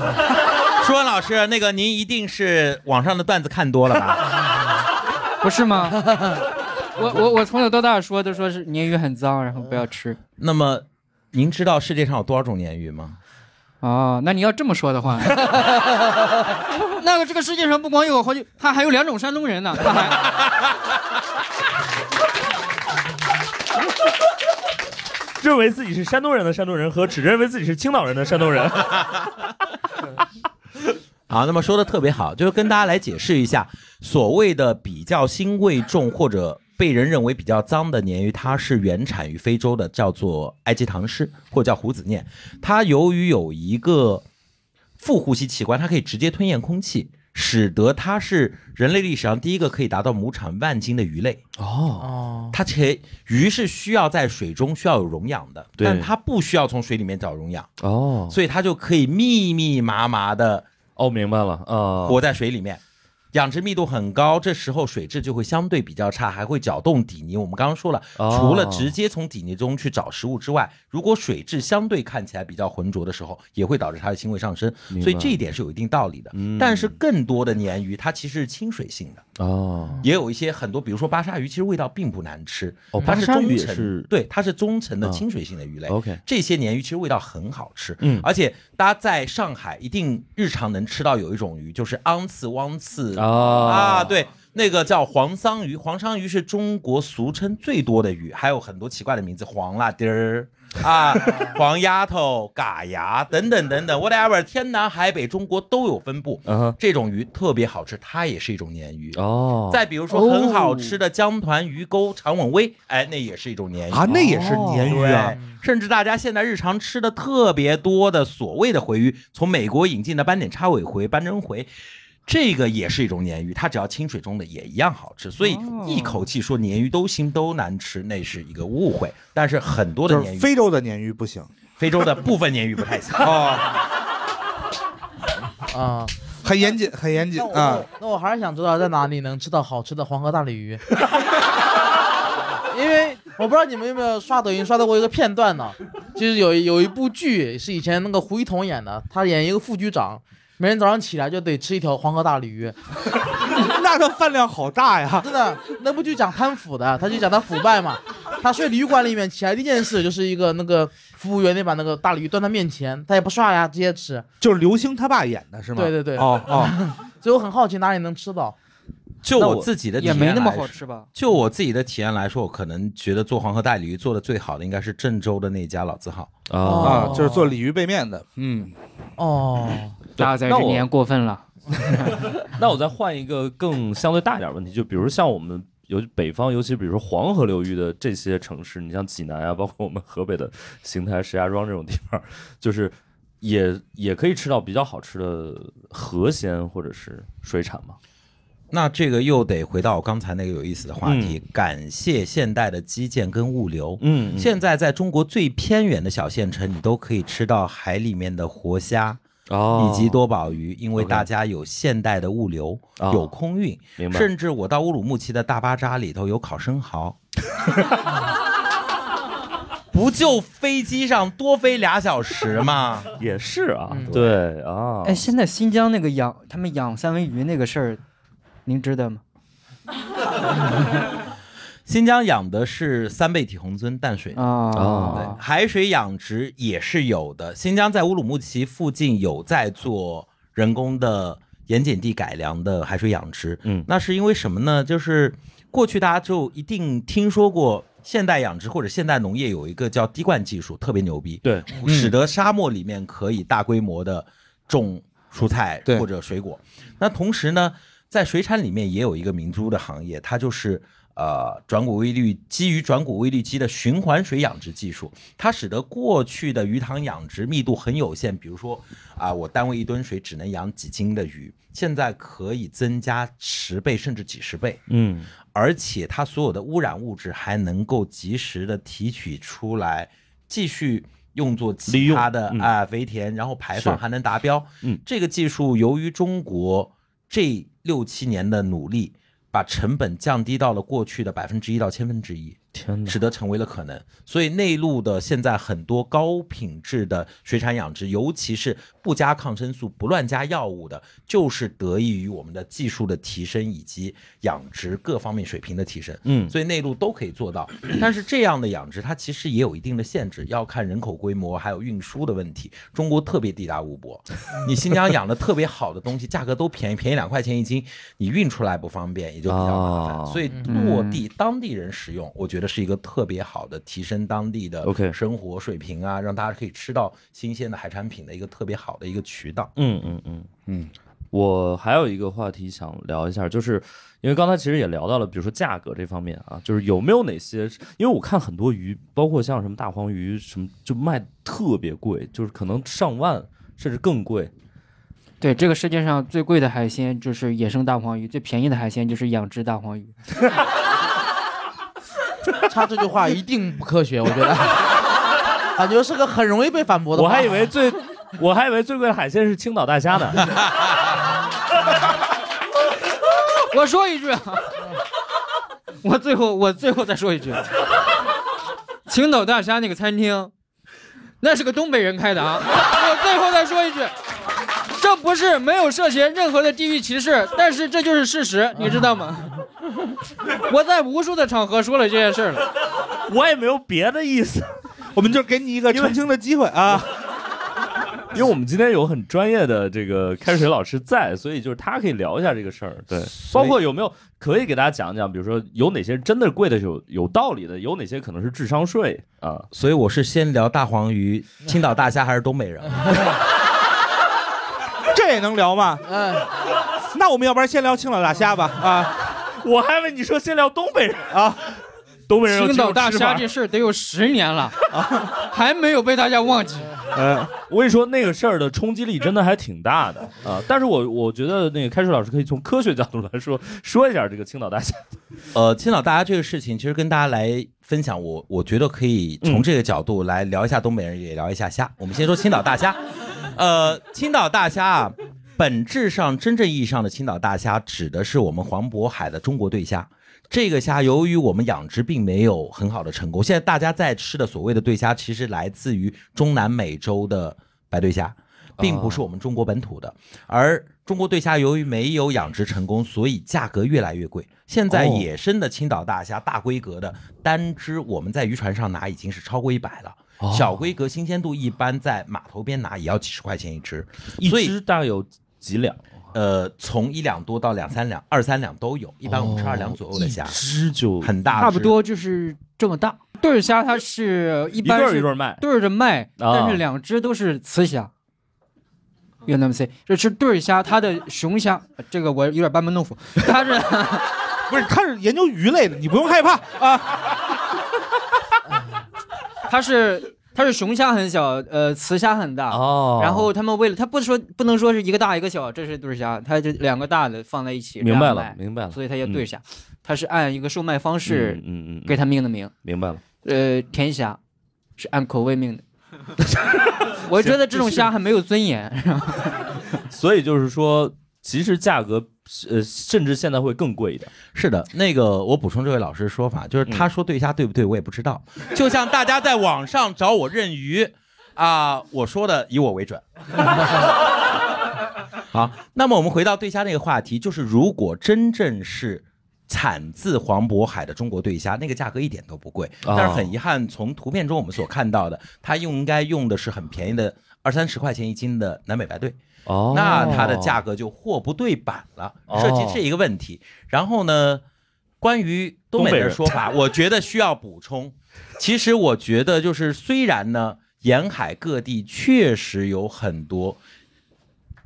舒恒老师，那个您一定是网上的段子看多了吧？不是吗？我我我从小到大说都说是鲶鱼很脏，然后不要吃。那么您知道世界上有多少种鲶鱼吗？哦，那你要这么说的话，那个这个世界上不光有好几，他还有两种山东人呢，他还 认为自己是山东人的山东人和只认为自己是青岛人的山东人。好，那么说的特别好，就是跟大家来解释一下，所谓的比较腥味重或者被人认为比较脏的鲶鱼，它是原产于非洲的，叫做埃及唐狮或者叫胡子鲶。它由于有一个副呼吸器官，它可以直接吞咽空气，使得它是人类历史上第一个可以达到亩产万斤的鱼类。哦，哦。它且鱼是需要在水中需要有溶氧的，对。但它不需要从水里面找溶氧，哦，所以它就可以密密麻麻的哦，明白了啊。活在水里面，养殖密度很高，这时候水质就会相对比较差，还会搅动底泥。我们刚刚说了，哦除了直接从底泥中去找食物之外，如果水质相对看起来比较浑浊的时候，也会导致它的腥味上升。所以这一点是有一定道理的。嗯但是更多的鲶鱼它其实是清水性的。哦，也有一些很多，比如说巴沙鱼，其实味道并不难吃。哦它是巴沙鱼中层，对，它是中层的嗯清水性的鱼类。OK 这些鲶鱼其实味道很好吃，嗯而且大家在上海一定日常能吃到有一种鱼，就是昂刺、汪刺啊啊，对，那个叫黄桑鱼，黄桑鱼是中国俗称最多的鱼，还有很多奇怪的名字，黄辣丁儿。啊，黄丫头、嘎牙等等等等，whatever，天南海北中国都有分布。嗯，这种鱼特别好吃，它也是一种鲶鱼。哦，再比如说很好吃的江团、鱼钩、长吻威，哎，那也是一种鲶鱼啊，那也是鲶鱼啊对，，甚至大家现在日常吃的特别多的所谓的回鱼，从美国引进的斑点叉尾回、斑针回。这个也是一种鲶鱼，它只要清水中的也一样好吃，所以一口气说鲶鱼都腥都难吃，那是一个误会。但是很多的就是鲶鱼，非洲的鲶鱼不行非洲的部分鲶鱼不太行。哦，啊，很严谨，很严谨啊。那我还是想知道在哪里能吃到好吃的黄河大鲤鱼，因为我不知道你们有没有刷抖音刷到过一个片段呢，就是有有一部剧是以前那个胡一桐演的，他演一个副局长，每天早上起来就得吃一条黄河大鲤鱼，那个饭量好大呀！真的，那不就讲贪腐的，他就讲他腐败嘛。他睡旅馆里面起来第一件事就是一个那个服务员得把那个大鲤鱼端他面前，他也不刷牙，直接吃。就是刘星他爸演的是吗？对对对哦哦，所以我很好奇哪里能吃到。就我我自己的体也没那么验来说好吃吧？就我自己的体验来说，我可能觉得做黄河大鲤鱼做的最好的应该是郑州的那家老字号。啊，哦啊，就是做鲤鱼背面的。嗯，哦，大仔那我这年过分了。那我再换一个更相对大一点的问题，就比如像我们尤北方，尤其比如说黄河流域的这些城市，你像济南啊，包括我们河北的邢台、石家庄这种地方，就是也也可以吃到比较好吃的河鲜或者是水产吗？那这个又得回到我刚才那个有意思的话题，感谢现代的基建跟物流。嗯现在在中国最偏远的小县城，你都可以吃到海里面的活虾。哦。以及多宝鱼，因为大家有现代的物流，哦。有空运，明白。甚至我到乌鲁木齐的大巴扎里头有烤生蚝，不就飞机上多飞俩小时吗？也是啊，嗯。对啊，哎，现在新疆那个养他们养三文鱼那个事儿，您知道吗？新疆养的是三倍体红鳟淡水。啊对，海水养殖也是有的。新疆在乌鲁木齐附近有在做人工的盐碱地改良的海水养殖。嗯那是因为什么呢？就是过去大家就一定听说过现代养殖或者现代农业有一个叫滴灌技术，特别牛逼，对，使得沙漠里面可以大规模的种蔬菜或者水果。那同时呢，在水产里面也有一个明珠的行业，它就是。呃，转骨微滤基于转骨微滤机的循环水养殖技术，它使得过去的鱼塘养殖密度很有限，比如说啊、我单位一吨水只能养几斤的鱼，现在可以增加十倍甚至几十倍。嗯而且它所有的污染物质还能够及时的提取出来，继续用作其他的嗯啊、肥田，然后排放还能达标。嗯，这个技术由于中国这六七年的努力，把成本降低到了过去的百分之一到千分之一。天，使得成为了可能。所以内陆的现在很多高品质的水产养殖，尤其是不加抗生素、不乱加药物的，就是得益于我们的技术的提升以及养殖各方面水平的提升。嗯所以内陆都可以做到。但是这样的养殖，它其实也有一定的限制，要看人口规模还有运输的问题。中国特别地大物博，你新疆养的特别好的东西，价格都便宜，便宜两块钱一斤，你运出来不方便，也就比较麻烦。哦所以落地当地人使用，我觉得是一个特别好的提升当地的 OK 生活水平啊，让大家可以吃到新鲜的海产品的一个特别好的一个渠道。嗯嗯嗯嗯，我还有一个话题想聊一下，就是因为刚才其实也聊到了，比如说价格这方面啊，就是有没有哪些？因为我看很多鱼，包括像什么大黄鱼什么，就卖特别贵，就是可能上万甚至更贵。对，这个世界上最贵的海鲜就是野生大黄鱼，最便宜的海鲜就是养殖大黄鱼。他这句话一定不科学，我觉得，感觉是个很容易被反驳的。我还以为最，我还以为最贵的海鲜是青岛大虾呢。我说一句啊，我最后我最后再说一句，青岛大虾那个餐厅，那是个东北人开的啊。我最后再说一句，这不是没有涉嫌任何的地域歧视，但是这就是事实，你知道吗？我在无数的场合说了这件事儿了。我也没有别的意思，我们就给你一个澄清的机会啊。因为我们今天有很专业的这个开水老师在，所以就是他可以聊一下这个事儿。对，包括有没有可以给大家讲讲，比如说有哪些真的贵的是有有道理的，有哪些可能是智商税啊？所以我是先聊大黄鱼、青岛大虾还是东北人？这也能聊吗？嗯，那我们要不然先聊青岛大虾吧？啊，我还以为你说先聊东北人啊，东北人青岛大虾这事儿得有十年了啊，还没有被大家忘记。呃，我跟你说，那个事儿的冲击力真的还挺大的啊。但是我我觉得那个开水老师可以从科学角度来说 说一下这个青岛大虾。呃，青岛大虾这个事情，其实跟大家来分享，我我觉得可以从这个角度来聊一下东北人，也聊一下虾。我们先说青岛大虾，呃，青岛大虾啊，本质上真正意义上的青岛大虾指的是我们黄渤海的中国对虾。这个虾由于我们养殖并没有很好的成功，现在大家在吃的所谓的对虾，其实来自于中南美洲的白对虾，并不是我们中国本土的。而中国对虾由于没有养殖成功，所以价格越来越贵。现在哦野生的青岛大虾大规格的单只，我们在渔船上拿已经是超过一百了。哦小规格新鲜度一般在码头边拿也要几十块钱一只，一只大概有几两？呃，从一两多到两三两、二三两都有，一般五十二两左右的虾，一只就很大，差不。多就是这么大。对儿虾它是一一对儿般是一对儿卖。对着卖，啊但是两只都是雌虾。有那么 say，这是对儿虾，它的雄虾，这个我有点班门弄斧，它是 不是，它是研究鱼类的，你不用害怕啊。它是它是雄虾很小，呃，雌虾很大。哦，然后他们为了它不说不能说是一个大一个小，这是对虾，它就两个大的放在一起，明白了明白了，所以它叫对虾。它是按一个售卖方式嗯嗯嗯，给它命的名。明白了。呃，甜虾是按口味命的。我觉得这种虾很没有尊严。所以就是说，其实价格呃，甚至现在会更贵一点。是的，那个我补充这位老师的说法，就是他说对虾对不对，我也不知道。就像大家在网上找我认鱼，啊、我说的以我为准。好，那么我们回到对虾那个话题，就是如果真正是产自黄渤海的中国对虾，那个价格一点都不贵。哦但是很遗憾，从图片中我们所看到的，它用应该用的是很便宜的二三十块钱一斤的南美白对。哦那它的价格就货不对版了，哦涉及这一个问题。然后呢，关于东北的说法，我觉得需要补充。其实我觉得就是虽然呢，沿海各地确实有很多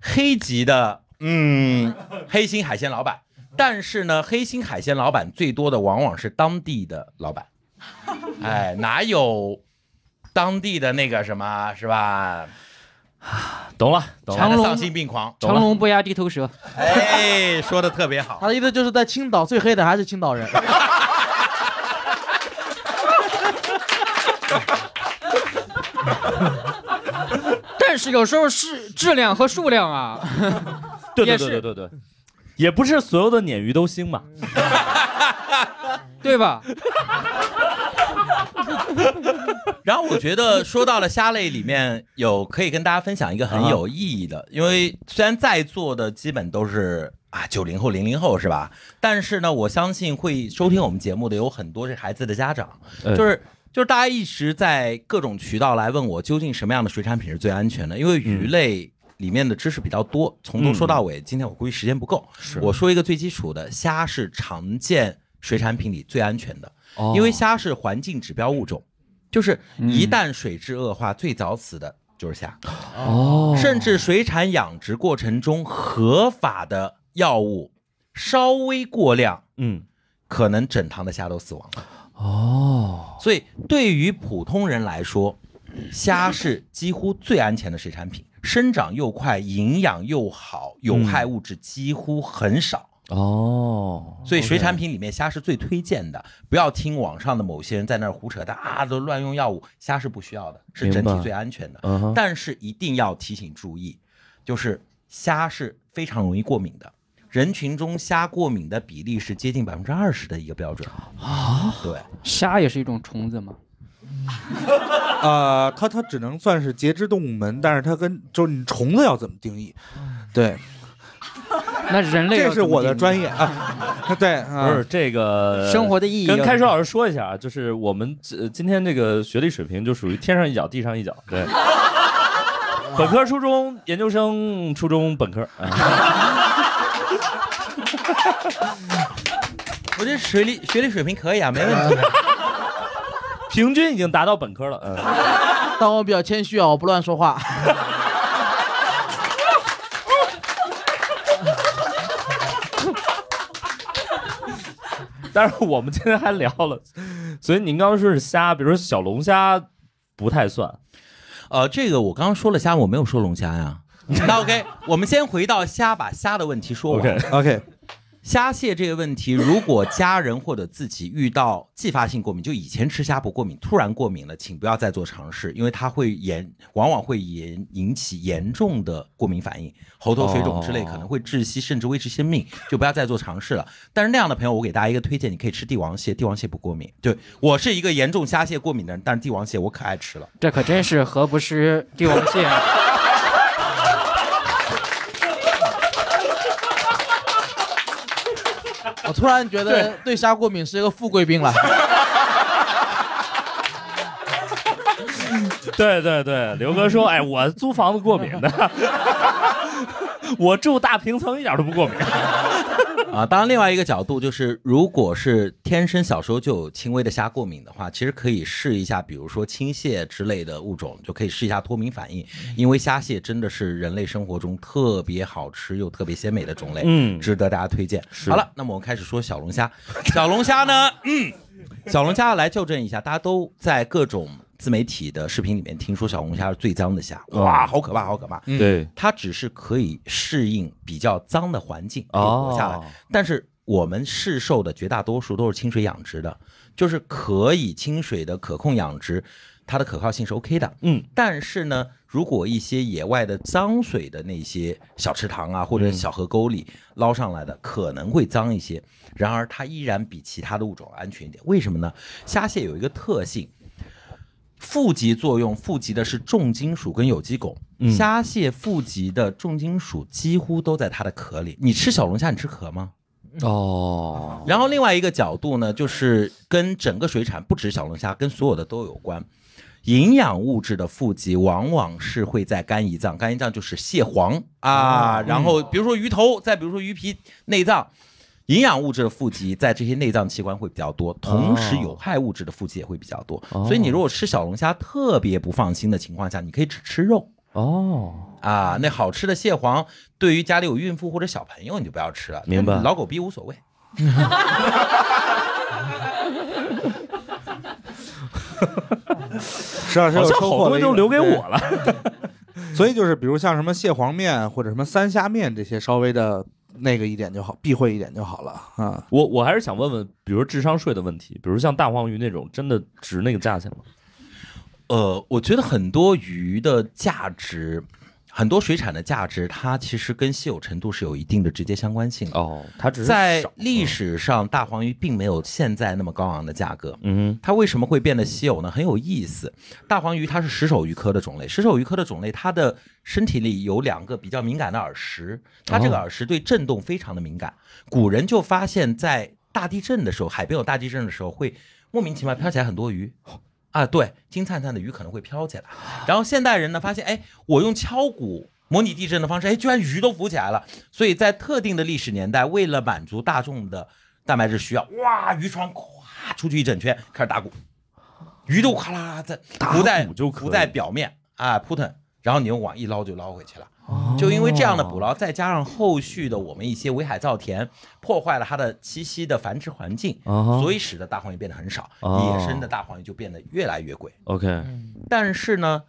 黑级的，嗯，黑心海鲜老板，但是呢，黑心海鲜老板最多的往往是当地的老板，哎，哪有当地的那个什么，是吧？懂了，懂了。丧心病狂，长龙不压地头蛇。哎，说的特别好。他的意思就是在青岛最黑的还是青岛人。但是有时候是质量和数量啊，对对对对对对，也不是所有的鲶鱼都腥嘛。对吧？然后我觉得说到了虾类里面有可以跟大家分享一个很有意义的，因为虽然在座的基本都是啊九零后、零零后是吧？但是呢，我相信会收听我们节目的有很多是孩子的家长，哎就是。就是大家一直在各种渠道来问我，究竟什么样的水产品是最安全的？因为鱼类里面的知识比较多，从头说到尾。今天我估计时间不够，是我说一个最基础的，虾是常见水产品里最安全的。哦因为虾是环境指标物种，就是一旦水质恶化，最早死的就是虾。哦甚至水产养殖过程中合法的药物稍微过量，嗯可能整塘的虾都死亡了。哦所以对于普通人来说，虾是几乎最安全的水产品，生长又快，营养又好，有害物质几乎很少。哦，所以水产品里面虾是最推荐的，不要听网上的某些人在那儿胡扯淡啊，都乱用药物，虾是不需要的，是整体最安全的。但是一定要提醒注意，就是虾是非常容易过敏的，人群中虾过敏的比例是接近百分之二十的一个标准。啊。对，虾也是一种虫子嘛。呃，它它只能算是节肢动物门，但是它跟就是你虫子要怎么定义？对，那人类这是我的专业，啊。对，啊不是这个生活的意义要跟开水老师说一下啊，就是我们呃今天这个学历水平就属于天上一脚地上一脚，对。本科、初中、研究生、初中、本科，哎我这学历学历水平可以啊，没问题。平均已经达到本科了。嗯，但我比较谦虚啊，我不乱说话。但是我们今天还聊了，所以您刚刚说是虾，比如说小龙虾不太算。呃，这个我刚刚说了虾，我没有说龙虾呀。那 OK，我们先回到虾，把虾的问题说完。OK OK，虾蟹这个问题，如果家人或者自己遇到继发性过敏，就以前吃虾不过敏，突然过敏了，请不要再做尝试，因为它会严，往往会引引起严重的过敏反应，喉头水肿之类，可能会窒息，甚至危及生命，就不要再做尝试了。但是那样的朋友，我给大家一个推荐，你可以吃帝王蟹，帝王蟹不过敏。对我是一个严重虾蟹过敏的人，但是帝王蟹我可爱吃了。这可真是何不食帝王蟹！突然觉得对虾过敏是一个富贵病了。对对对，刘哥说，哎，我租房子过敏的，我住大平层一点都不过敏。啊，当然，另外一个角度就是，如果是天生小时候就有轻微的虾过敏的话，其实可以试一下，比如说青蟹之类的物种，就可以试一下脱敏反应，因为虾蟹真的是人类生活中特别好吃又特别鲜美的种类，嗯值得大家推荐。好了，那么我们开始说小龙虾。小龙虾呢，嗯，小龙虾来纠正一下，大家都在各种自媒体的视频里面听说小龙虾是最脏的虾，哇，好可怕，好可怕。嗯。对，它只是可以适应比较脏的环境可以活下来，哦，但是我们市售的绝大多数都是清水养殖的，就是可以清水的可控养殖，它的可靠性是 OK 的。嗯，但是呢，如果一些野外的脏水的那些小池塘啊，或者小河沟里捞上来的，可能会脏一些。然而，它依然比其他的物种安全一点。为什么呢？虾蟹有一个特性。富集作用，富集的是重金属跟有机汞。嗯虾蟹富集的重金属几乎都在它的壳里。你吃小龙虾，你吃壳吗？哦，然后另外一个角度呢，就是跟整个水产不止小龙虾，跟所有的都有关。营养物质的富集往往是会在肝胰脏，肝胰脏就是蟹黄啊，然后比如说鱼头，再比如说鱼皮、内脏，营养物质的富集在这些内脏器官会比较多，同时有害物质的富集也会比较多。所以你如果吃小龙虾特别不放心的情况下，你可以只吃肉。哦，啊，那好吃的蟹黄，对于家里有孕妇或者小朋友，你就不要吃了。明白老狗逼无所谓。实话实有好像好多都留给我了。所以就是比如像什么蟹黄面或者什么三虾面这些稍微的那个一点就好，避讳一点就好了啊。我我还是想问问，比如智商税的问题，比如像大黄鱼那种，真的值那个价钱吗？呃，我觉得很多鱼的价值，很多水产的价值，它其实跟稀有程度是有一定的直接相关性的。哦，它只是在历，史上，大黄鱼并没有现在那么高昂的价格。嗯它为什么会变得稀有呢？很有意思。大黄鱼它是石首鱼科的种类，石首鱼科的种类，它的身体里有两个比较敏感的耳石，它这个哦耳石对震动非常的敏感。古人就发现，在大地震的时候，海边有大地震的时候，会莫名其妙飘起来很多鱼。啊，对，金灿灿的鱼可能会飘起来。然后现代人呢，发现，哎，我用敲鼓模拟地震的方式，哎，居然鱼都浮起来了。所以在特定的历史年代，为了满足大众的蛋白质需要，哇，渔船咵出去一整圈，开始打鼓，鱼都哗啦啦在浮在浮在表面啊扑腾，然后你用网一捞就捞回去了。哼，就因为这样的捕捞，再加上后续的我们一些围海造田，破坏了它的栖息的繁殖环境，啊所以使得大黄鱼变得很少，哦野生的大黄鱼就变得越来越贵。OK，但是呢，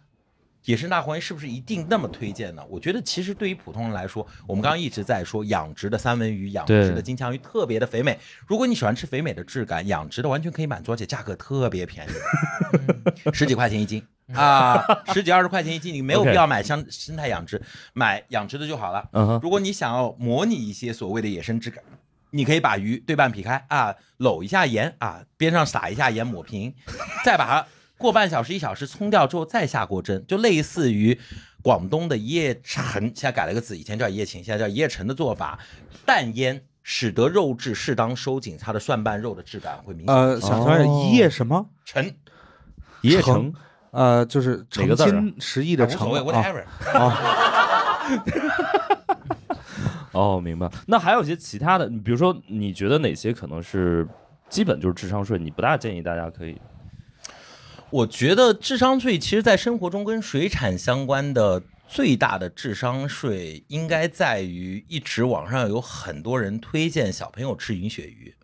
野生大黄鱼是不是一定那么推荐呢？我觉得其实对于普通人来说，我们刚刚一直在说养殖的三文鱼、养殖的金枪鱼特别的肥美。如果你喜欢吃肥美的质感，养殖的完全可以满足，而且价格特别便宜，十几块钱一斤。啊，十几二十块钱一斤，你没有必要买生生态养殖，买养殖的就好了。嗯哼，如果你想要模拟一些所谓的野生质感，你可以把鱼对半劈开啊，搂一下盐啊，边上撒一下盐抹平，再把它过半小时一小时冲掉之后再下锅蒸，就类似于广东的一夜陈，现在改了个字，以前叫一夜情，现在叫一夜陈的做法，淡腌。使得肉质适当收紧，它的蒜瓣肉的质感会明显呃，想说哦一夜什么？陈，一夜成城呃，就是哪诚心实意的诚啊，whatever。哦，明白。那还有一些其他的，你比如说，你觉得哪些可能是基本就是智商税？你不大建议大家可以我觉得智商税其实，在生活中跟水产相关的最大的智商税，应该在于一直网上有很多人推荐小朋友吃银鳕鱼。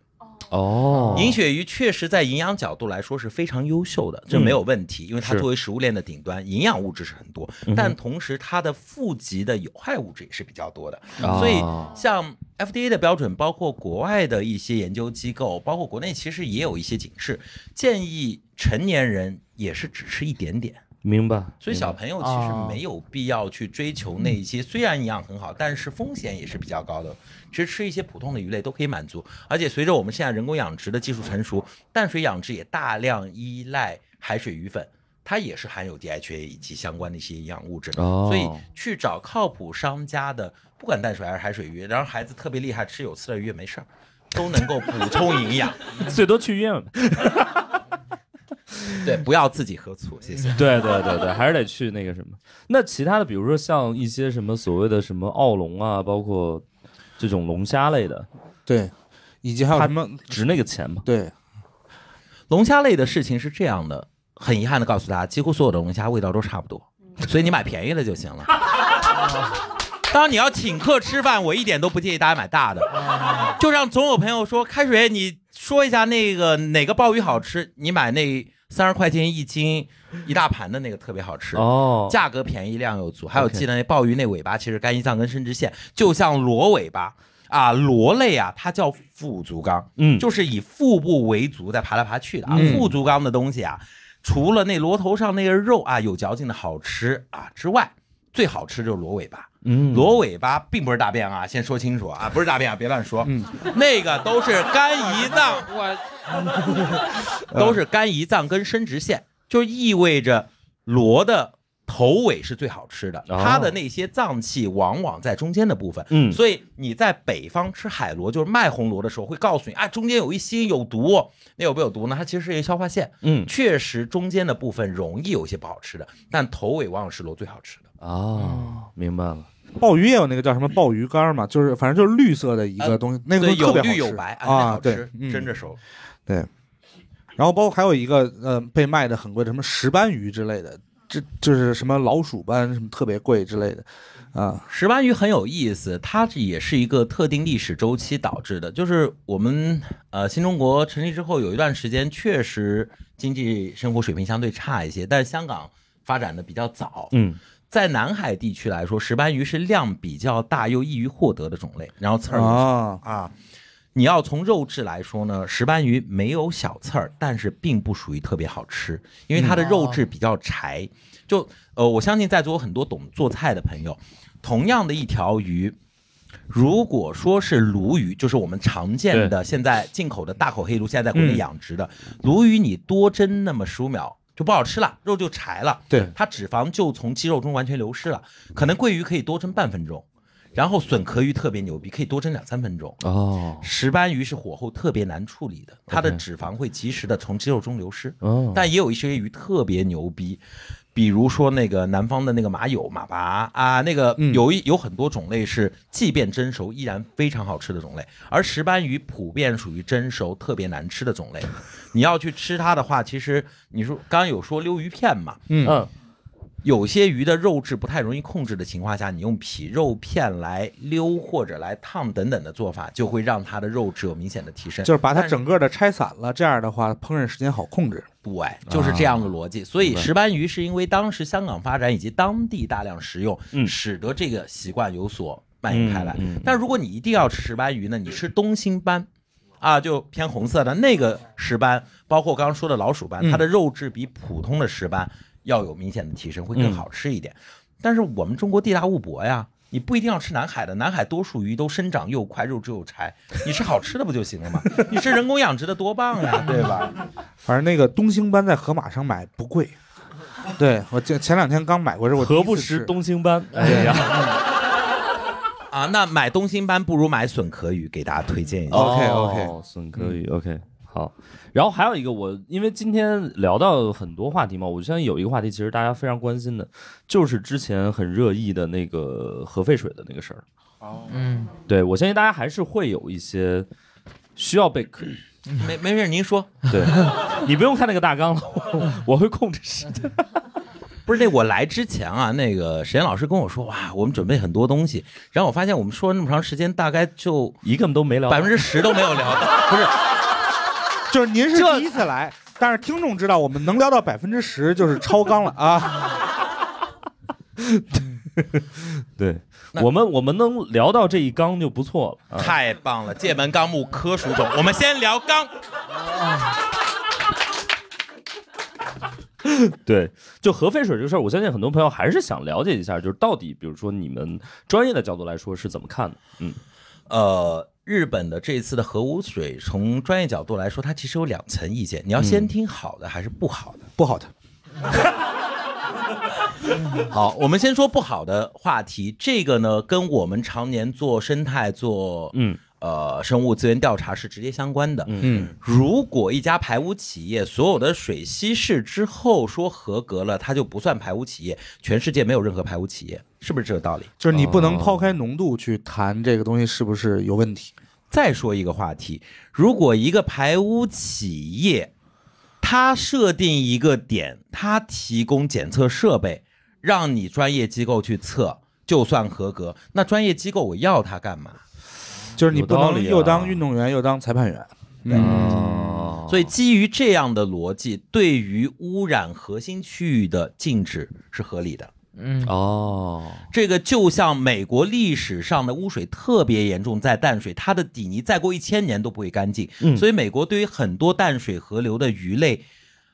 哦银鳕鱼确实在营养角度来说是非常优秀的，这没有问题，因为它作为食物链的顶端，营养物质是很多，但同时它的富集的有害物质也是比较多的。所以啊像 FDA 的标准，包括国外的一些研究机构，包括国内其实也有一些警示，建议成年人也是只吃一点点。明白。所以小朋友其实没有必要去追求那一些虽然营养很好，但是风险也是比较高的。其实吃一些普通的鱼类都可以满足，而且随着我们现在人工养殖的技术成熟，淡水养殖也大量依赖海水鱼粉。它也是含有 DHA 以及相关的一些营养物质，哦所以去找靠谱商家的，不管淡水还是海水鱼，然后孩子特别厉害，吃有刺的鱼也没事儿，都能够补充营养。最多去医院。对，不要自己喝醋，谢谢。对对对对，还是得去那个什么。那其他的，比如说像一些什么所谓的什么澳龙啊，包括这种龙虾类的，对，以及还有它什么？值那个钱吗？对，龙虾类的事情是这样的，很遗憾的告诉大家，几乎所有的龙虾味道都差不多，所以你买便宜的就行了。当然你要请客吃饭，我一点都不建议大家买大的，就让总有朋友说开水，你说一下那个哪个鲍鱼好吃，你买那三十块钱一斤，一大盘的那个特别好吃。哦，价格便宜，量又足。还有记得那鲍鱼那尾巴，其实肝胰脏跟生殖腺，就像螺尾巴啊，螺类啊，它叫腹足纲，嗯，就是以腹部为足在爬来爬去的啊。嗯腹足纲的东西啊，除了那螺头上那个肉啊有嚼劲的好吃啊之外，最好吃就是螺尾巴。嗯螺尾巴并不是大便啊，先说清楚啊，不是大便啊，别乱说。嗯那个都是肝胰脏，我都是肝胰脏跟生殖腺，就意味着螺的头尾是最好吃的，哦它的那些脏器往往在中间的部分。嗯所以你在北方吃海螺，就是卖红螺的时候，会告诉你啊，中间有一些有毒哦。那有没有毒呢？它其实是一个消化腺，嗯确实中间的部分容易有一些不好吃的，但头尾往往是螺最好吃的。哦，明白了。鲍鱼也有那个叫什么鲍鱼干嘛，就是反正就是绿色的一个呃东西，那个，特别好吃绿有白，啊，对好吃，，嗯蒸着熟。然后包括还有一个呃被卖的很贵的什么石斑鱼之类的，这就是什么老鼠斑什么特别贵之类的，啊，石斑鱼很有意思，它也是一个特定历史周期导致的。就是我们呃新中国成立之后，有一段时间确实经济生活水平相对差一些，但是香港发展的比较早。嗯在南海地区来说，石斑鱼是量比较大又易于获得的种类，然后刺儿啊。你要从肉质来说呢，石斑鱼没有小刺儿，但是并不属于特别好吃，因为它的肉质比较柴。就呃，我相信在座有很多懂做菜的朋友，同样的一条鱼，如果说是鲈鱼，就是我们常见的现在进口的大口黑鲈，现在在国内嗯养殖的鲈鱼，你多蒸那么十五秒就不好吃了，肉就柴了。对，它脂肪就从肌肉中完全流失了。可能桂鱼可以多蒸半分钟，然后笋壳鱼特别牛逼，可以多蒸两三分钟。哦石斑鱼是火候特别难处理的，它的脂肪会及时的从肌肉中流失。哦，但也有一些鱼特别牛逼，比如说那个南方的那个马友、马拔啊，那个嗯有一有很多种类是即便蒸熟依然非常好吃的种类，而石斑鱼普遍属于蒸熟特别难吃的种类。你要去吃它的话，其实你说刚刚有说溜鱼片嘛，嗯嗯有些鱼的肉质不太容易控制的情况下，你用皮肉片来溜或者来烫等等的做法，就会让它的肉质有明显的提升。就是把它整个的拆散了，这样的话烹饪时间好控制。对，就是这样的逻辑。所以石斑鱼是因为当时香港发展以及当地大量食用，嗯使得这个习惯有所蔓延开来。嗯嗯但如果你一定要吃石斑鱼呢，你吃东星斑。啊，就偏红色的那个石斑，包括刚刚说的老鼠斑，嗯它的肉质比普通的石斑要有明显的提升，会更好吃一点。但是我们中国地大物博呀，你不一定要吃南海的，南海多数鱼都生长又快，肉质又柴，你吃好吃的不就行了吗？你吃人工养殖的多棒呀，对吧？反正那个东星斑在河马上买不贵，对我前前两天刚买过，这是我何不吃食东星斑？哎呀，啊，那买东星斑不如买笋壳鱼，给大家推荐一下。OK，OK 哦笋壳鱼 OK 好。然后还有一个我，因为今天聊到很多话题嘛，我相信有一个话题其实大家非常关心的，就是之前很热议的那个核废水的那个事儿。嗯，对我相信大家还是会有一些需要被没没事，您说。对，你不用看那个大纲了，我我会控制时间。不是那我来之前啊，那个沈岩老师跟我说，哇，我们准备很多东西，然后我发现我们说了那么长时间，大概就一个都没聊百分之十都没有聊到。不是，就是您是第一次来，但是听众知道我们能聊到百分之十就是超纲了啊。对我们我们能聊到这一纲就不错了。啊太棒了！界门纲目科属种，我们先聊纲。对，就核废水这个事儿，我相信很多朋友还是想了解一下，就是到底，比如说你们专业的角度来说是怎么看的？嗯呃，日本的这一次的核污水，从专业角度来说，它其实有两层意见。你要先听好的还是不好的？不好的，好，我们先说不好的话题。这个呢，跟我们常年做生态、做嗯呃生物资源调查是直接相关的。嗯，如果一家排污企业所有的水稀释之后说合格了，它就不算排污企业，全世界没有任何排污企业，是不是这个道理？就是你不能哦抛开浓度去谈这个东西是不是有问题。再说一个话题，如果一个排污企业，它设定一个点，它提供检测设备，让你专业机构去测，就算合格，那专业机构我要它干嘛？就是你不能又当运动员又当裁判员。嗯，所以基于这样的逻辑，对于污染核心区域的禁止是合理的。嗯。哦，这个就像美国历史上的污水特别严重，在淡水，它的底泥再过一千年都不会干净。嗯。所以美国对于很多淡水河流的鱼类，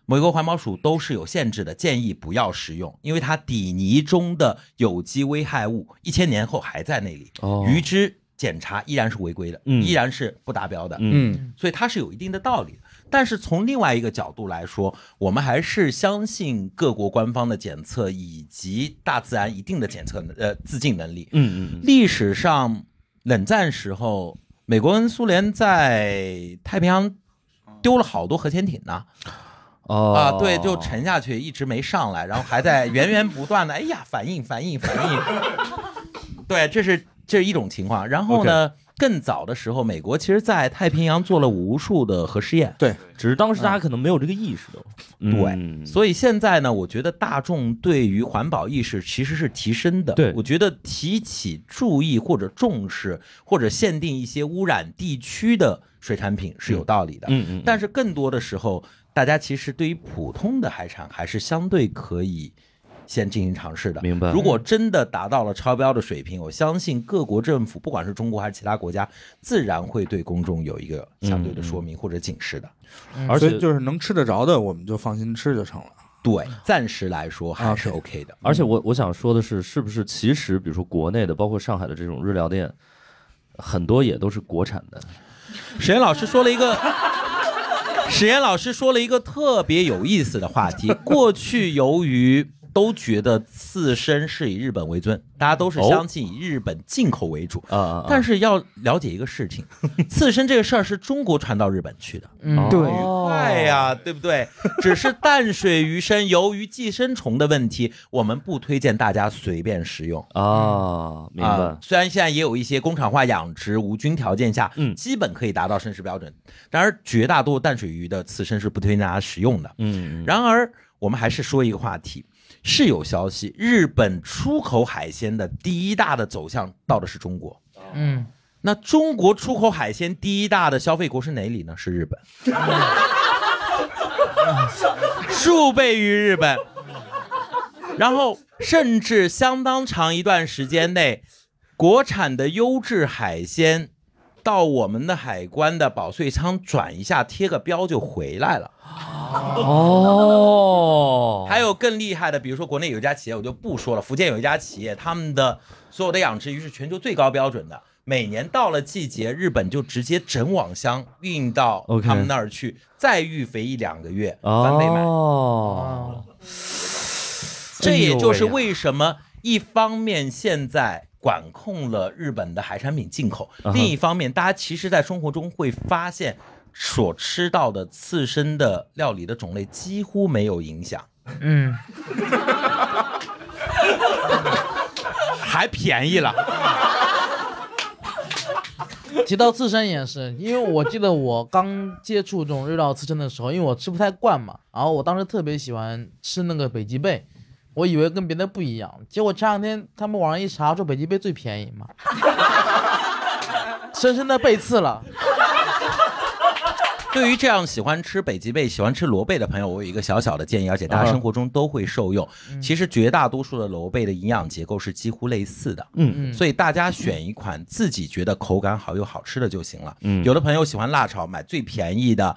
美国环保署都是有限制的，建议不要食用，因为它底泥中的有机危害物一千年后还在那里，哦。鱼只检查依然是违规的，嗯依然是不达标的。嗯嗯所以它是有一定的道理的。但是从另外一个角度来说，我们还是相信各国官方的检测以及大自然一定的检测呃自净能力。嗯嗯历史上冷战时候，美国跟苏联在太平洋丢了好多核潜艇呢。哦啊，对，就沉下去，一直没上来，然后还在源源不断的，哎呀，反应反应反应。对，这是这是一种情况。然后呢更早的时候，美国其实在太平洋做了无数的核试验。对，只是当时大家可能没有这个意识的。对，嗯所以现在呢，我觉得大众对于环保意识其实是提升的。对我觉得提起注意或者重视或者限定一些污染地区的水产品是有道理的。嗯嗯，但是更多的时候，大家其实对于普通的海产还是相对可以先进行尝试的。明白如果真的达到了超标的水平，我相信各国政府，不管是中国还是其他国家，自然会对公众有一个相对的说明或者警示的。而且就是能吃得着的，我们就放心吃就成了。对，暂时来说还是 OK 的。而且我我想说的是，是不是其实比如说国内的，包括上海的这种日料店，很多也都是国产的。史岩老师说了一个，史岩老师说了一个特别有意思的话题。过去由于都觉得刺身是以日本为尊，大家都是相信以日本进口为主。啊啊！但是要了解一个事情，刺身这个事儿是中国传到日本去的，嗯，对快呀，对不对？只是淡水鱼生由于寄生虫的问题，我们不推荐大家随便食用。啊，明白啊。虽然现在也有一些工厂化养殖无菌条件下，嗯基本可以达到生食标准，然而绝大多数淡水鱼的刺身是不推荐大家食用的。嗯，嗯然而，我们还是说一个话题，是有消息，日本出口海鲜的第一大的走向到的是中国。嗯，那中国出口海鲜第一大的消费国是哪里呢？是日本，数倍于日本。然后，甚至相当长一段时间内，国产的优质海鲜到我们的海关的保税仓转一下，贴个标就回来了。哦，还有更厉害的，比如说国内有一家企业，我就不说了。福建有一家企业，他们的所有的养殖鱼是全球最高标准的。每年到了季节，日本就直接整网箱运到他们那儿去再育肥一两个月，翻倍卖。哦，这也就是为什么一方面现在管控了日本的海产品进口，另一方面大家其实在生活中会发现，所吃到的刺身的料理的种类几乎没有影响。嗯，还便宜了。提到刺身也是，因为我记得我刚接触这种日料刺身的时候，因为我吃不太惯嘛，然后我当时特别喜欢吃那个北极贝，我以为跟别的不一样，结果前两天他们网上一查说北极贝最便宜嘛，深深的被刺了。对于这样喜欢吃北极贝、喜欢吃螺贝的朋友，我有一个小小的建议，而且大家生活中都会受用。其实绝大多数的螺贝的营养结构是几乎类似的，嗯嗯，所以大家选一款自己觉得口感好又好吃的就行了。嗯有的朋友喜欢辣炒，买最便宜的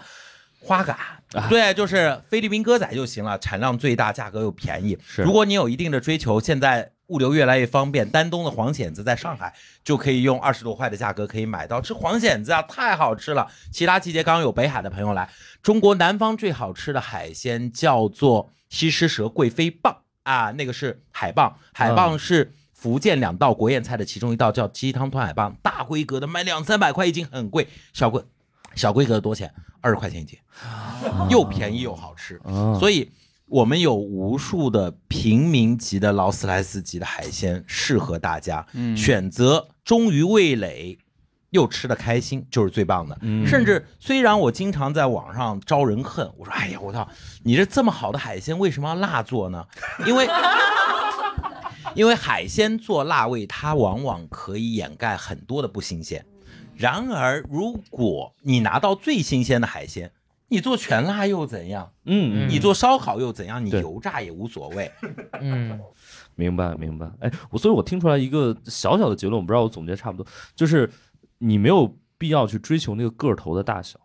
花蛤，啊对，就是菲律宾鸽仔就行了，产量最大，价格又便宜。是如果你有一定的追求，现在物流越来越方便，丹东的黄蚬子在上海就可以用二十多块的价格可以买到。吃黄蚬子啊，太好吃了！其他季节刚刚有北海的朋友来，中国南方最好吃的海鲜叫做西施蛇贵妃蚌啊，那个是海蚌，海蚌是。福建两道国宴菜的其中一道叫鸡汤团海蚌，大规格的卖两三百块一斤，很贵。小规小规格的多少钱？二十块钱一斤，又便宜又好吃。啊，所以我们有无数的平民级的劳斯莱斯级的海鲜适合大家，嗯选择忠于味蕾。又吃的开心，就是最棒的。嗯甚至虽然我经常在网上招人恨，我说：“哎呀，我操，你这这么好的海鲜，为什么要辣做呢？因为因为海鲜做辣味，它往往可以掩盖很多的不新鲜。然而，如果你拿到最新鲜的海鲜，你做全辣又怎样？嗯，你做烧烤又怎样？你油炸也无所谓。嗯，明白明白。哎，我所以，我听出来一个小小的结论，我不知道我总结差不多，就是你没有必要去追求那个个头的大小，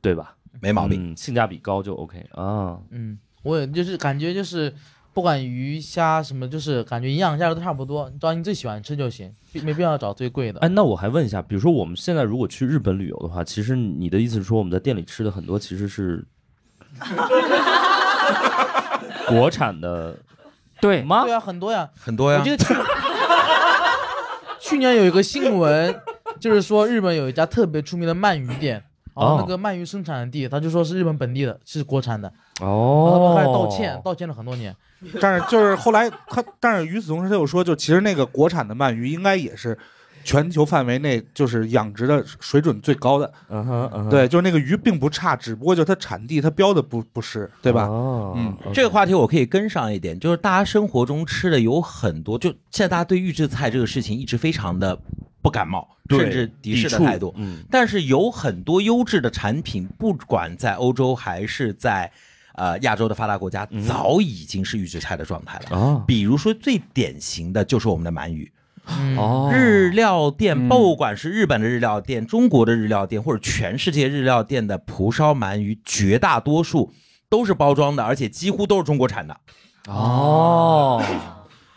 对吧？没毛病。嗯，性价比高就 OK 啊。嗯，我也就是感觉就是，不管鱼虾什么，就是感觉营养价值都差不多，你找你最喜欢吃就行，必没必要找最贵的。哎，那我还问一下，比如说我们现在如果去日本旅游的话，其实你的意思是说，我们在店里吃的很多其实是 国产的对，吗对？啊，很多呀，很多呀我记，得去去年有一个新闻，就是说日本有一家特别出名的鳗鱼店，然后那个鳗鱼生产地，他就说是日本本地的，是国产的，然后他哦们，开始道歉，道歉了很多年。但是就是后来他，但是与此同时他又说，就其实那个国产的鳗鱼应该也是全球范围内就是养殖的水准最高的。嗯哼，嗯哼，对，就是那个鱼并不差，只不过就它产地它标的不不是，对吧？哦，嗯这个话题我可以跟上一点，就是大家生活中吃的有很多，就现在大家对预制菜这个事情一直非常的不感冒，甚至敌视的态度。嗯，但是有很多优质的产品，不管在欧洲还是在呃亚洲的发达国家，嗯早已经是预制菜的状态了。啊，比如说最典型的就是我们的鳗鱼，嗯，哦，日料店，嗯不管是日本的日料店、中国的日料店，或者全世界日料店的蒲烧鳗鱼，绝大多数都是包装的，而且几乎都是中国产的。哦，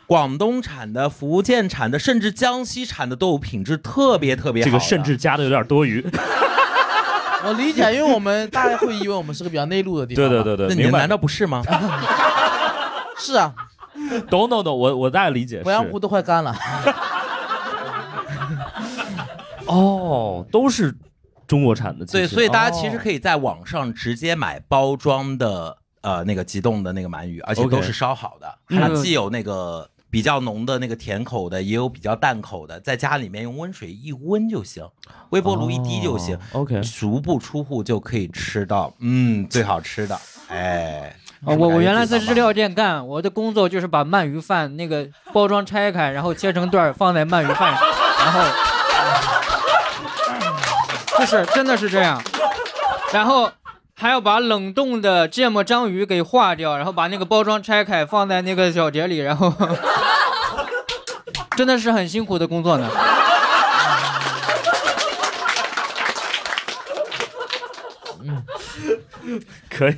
广东产的、福建产的，甚至江西产的都有品质特别特别好。这个甚至加的有点多余。我理解，因为我们大家会以为我们是个比较内陆的地方。对对，对对，那你们难。道不是吗？是啊，懂懂懂，我我大概理解。鄱阳湖都快干了。哦，都是中国产的。其对，所以大家其实哦可以在网上直接买包装的呃那个急冻的那个鳗鱼，而且都是烧好的，嗯它既有那个比较浓的那个甜口的，也有比较淡口的，在家里面用温水一温就行，微波炉一滴就行。哦 OK，足不出户就可以吃到，嗯，最好吃的，哎，啊，我我原来在日日料店干，我的工作就是把鳗鱼饭那个包装拆开，然后切成段放在鳗鱼饭上，然后，就是真的是这样，然后还要把冷冻的芥末章鱼给化掉，然后把那个包装拆开放在那个小碟里，然后，真的是很辛苦的工作呢。可以。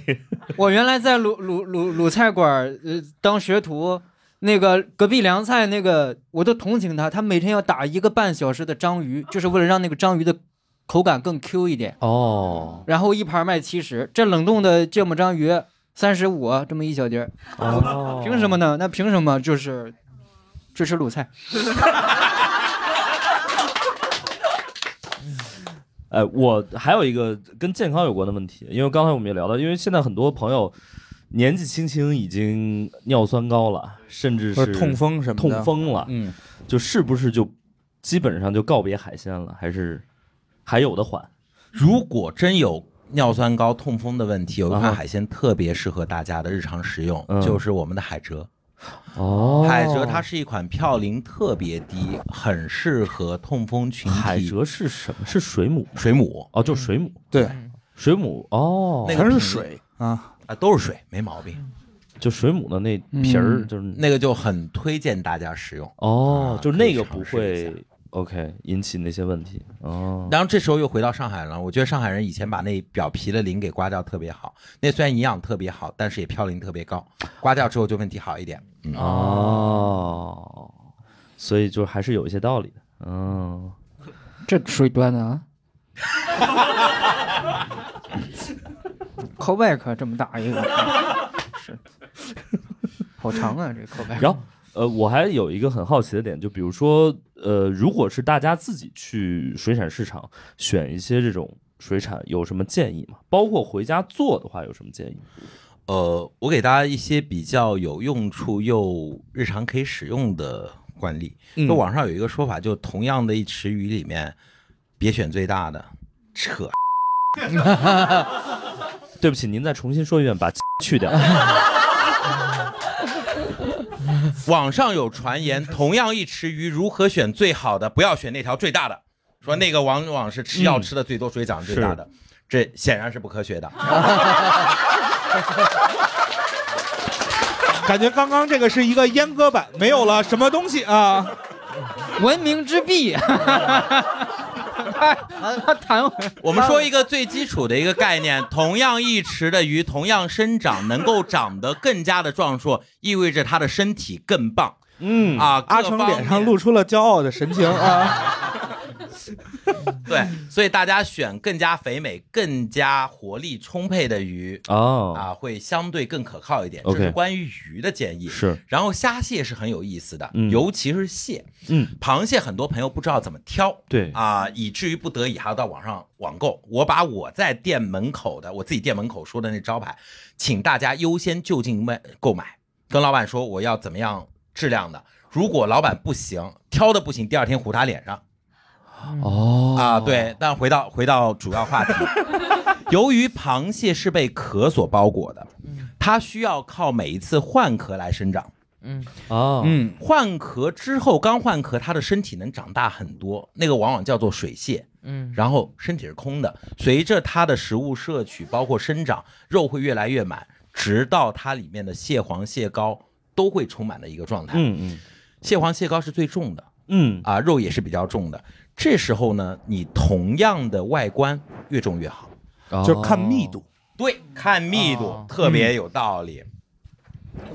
我原来在鲁鲁鲁鲁菜馆儿呃当学徒，那个隔壁凉菜那个我都同情他，他每天要打一个半小时的章鱼，就是为了让那个章鱼的口感更 Q 一点。哦然后一盘卖七十，这冷冻的芥末章鱼三十五，这么一小碟儿，哦，凭什么呢？那凭什么就是支持鲁菜？哎，我还有一个跟健康有关的问题，因为刚才我们也聊到，因为现在很多朋友年纪轻轻已经尿酸高了，甚至是痛风什么的，痛风了，嗯，就是不是就基本上就告别海鲜了，还是还有的缓？如果真有尿酸高、痛风的问题，有一款海鲜特别适合大家的日常食用，嗯就是我们的海蜇。哦海蜇它是一款嘌呤特别低，很适合痛风群体。海蜇是什么？是水母水母哦，就是水母，对，水母哦，那个是水啊。啊，都是水，没毛病。就水母的那皮儿，嗯就是那个就很推荐大家使用。哦，啊就那个不会 OK 引起那些问题哦。然后这时候又回到上海了，我觉得上海人以前把那表皮的鳞给刮掉特别好，那虽然营养特别好，但是也嘌呤特别高，刮掉之后就问题好一点。嗯，哦，所以就还是有一些道理的。嗯，这水端的啊。靠外壳这么大一个，是，好长啊，这靠外壳。然后呃，我还有一个很好奇的点，就比如说呃，如果是大家自己去水产市场选一些这种水产，有什么建议吗？包括回家做的话，有什么建议？呃，我给大家一些比较有用处又日常可以使用的惯例。嗯就网上有一个说法，就同样的一池鱼里面，别选最大的，扯。对不起，您再重新说一遍，把 去掉。网上有传言，同样一池鱼如何选最好的？不要选那条最大的，说那个往往是吃药嗯吃的最多、水长最大的。这显然是不科学的。感觉刚刚这个是一个阉割版，没有了什么东西啊。文明之弊。他他弹回我们说一个最基础的一个概念，同样一池的鱼，同样生长，能够长得更加的壮硕，意味着它的身体更棒。嗯啊，阿成脸上露出了骄傲的神情啊。对，所以大家选更加肥美、更加活力充沛的鱼哦啊，会相对更可靠一点。这是关于鱼的建议。是，然后虾蟹是很有意思的，嗯尤其是蟹。嗯，螃蟹很多朋友不知道怎么挑，对啊，以至于不得已还要到网上网购。我把我在店门口的我自己店门口说的那招牌，请大家优先就近卖购买，跟老板说我要怎么样质量的。如果老板不行，挑的不行，第二天糊他脸上。哦啊，对，但回到回到主要话题，由于螃蟹是被壳所包裹的，它需要靠每一次换壳来生长。嗯哦嗯，换壳之后，刚换壳，它的身体能长大很多，那个往往叫做水蟹。嗯然后身体是空的，随着它的食物摄取，包括生长，肉会越来越满，直到它里面的蟹黄、蟹膏都会充满的一个状态。嗯嗯蟹黄、蟹膏是最重的嗯啊，肉也是比较重的。这时候呢，你同样的外观越重越好。哦就是看密度。对，看密度、哦特别有道理。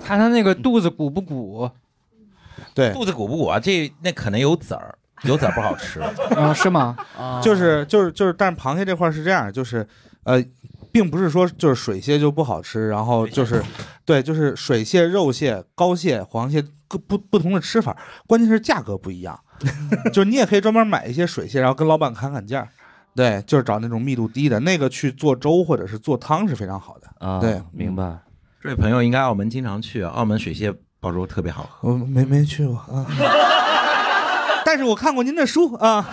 看他那个肚子鼓不鼓？对，肚子鼓不鼓啊？这那可能有籽儿，有籽儿不好吃。啊，是吗？啊，就是就是就是，但是螃蟹这块儿是这样，就是呃，并不是说就是水蟹就不好吃，然后就是对，就是水蟹、肉蟹、膏蟹、黄蟹各不不同的吃法，关键是价格不一样。就是你也可以专门买一些水蟹，然后跟老板砍砍价。对，就是找那种密度低的那个去做粥或者是做汤是非常好的。啊，对明白。这位朋友应该澳门经常去，澳门水蟹煲粥特别好喝。我没没去过啊，但是我看过您的书啊。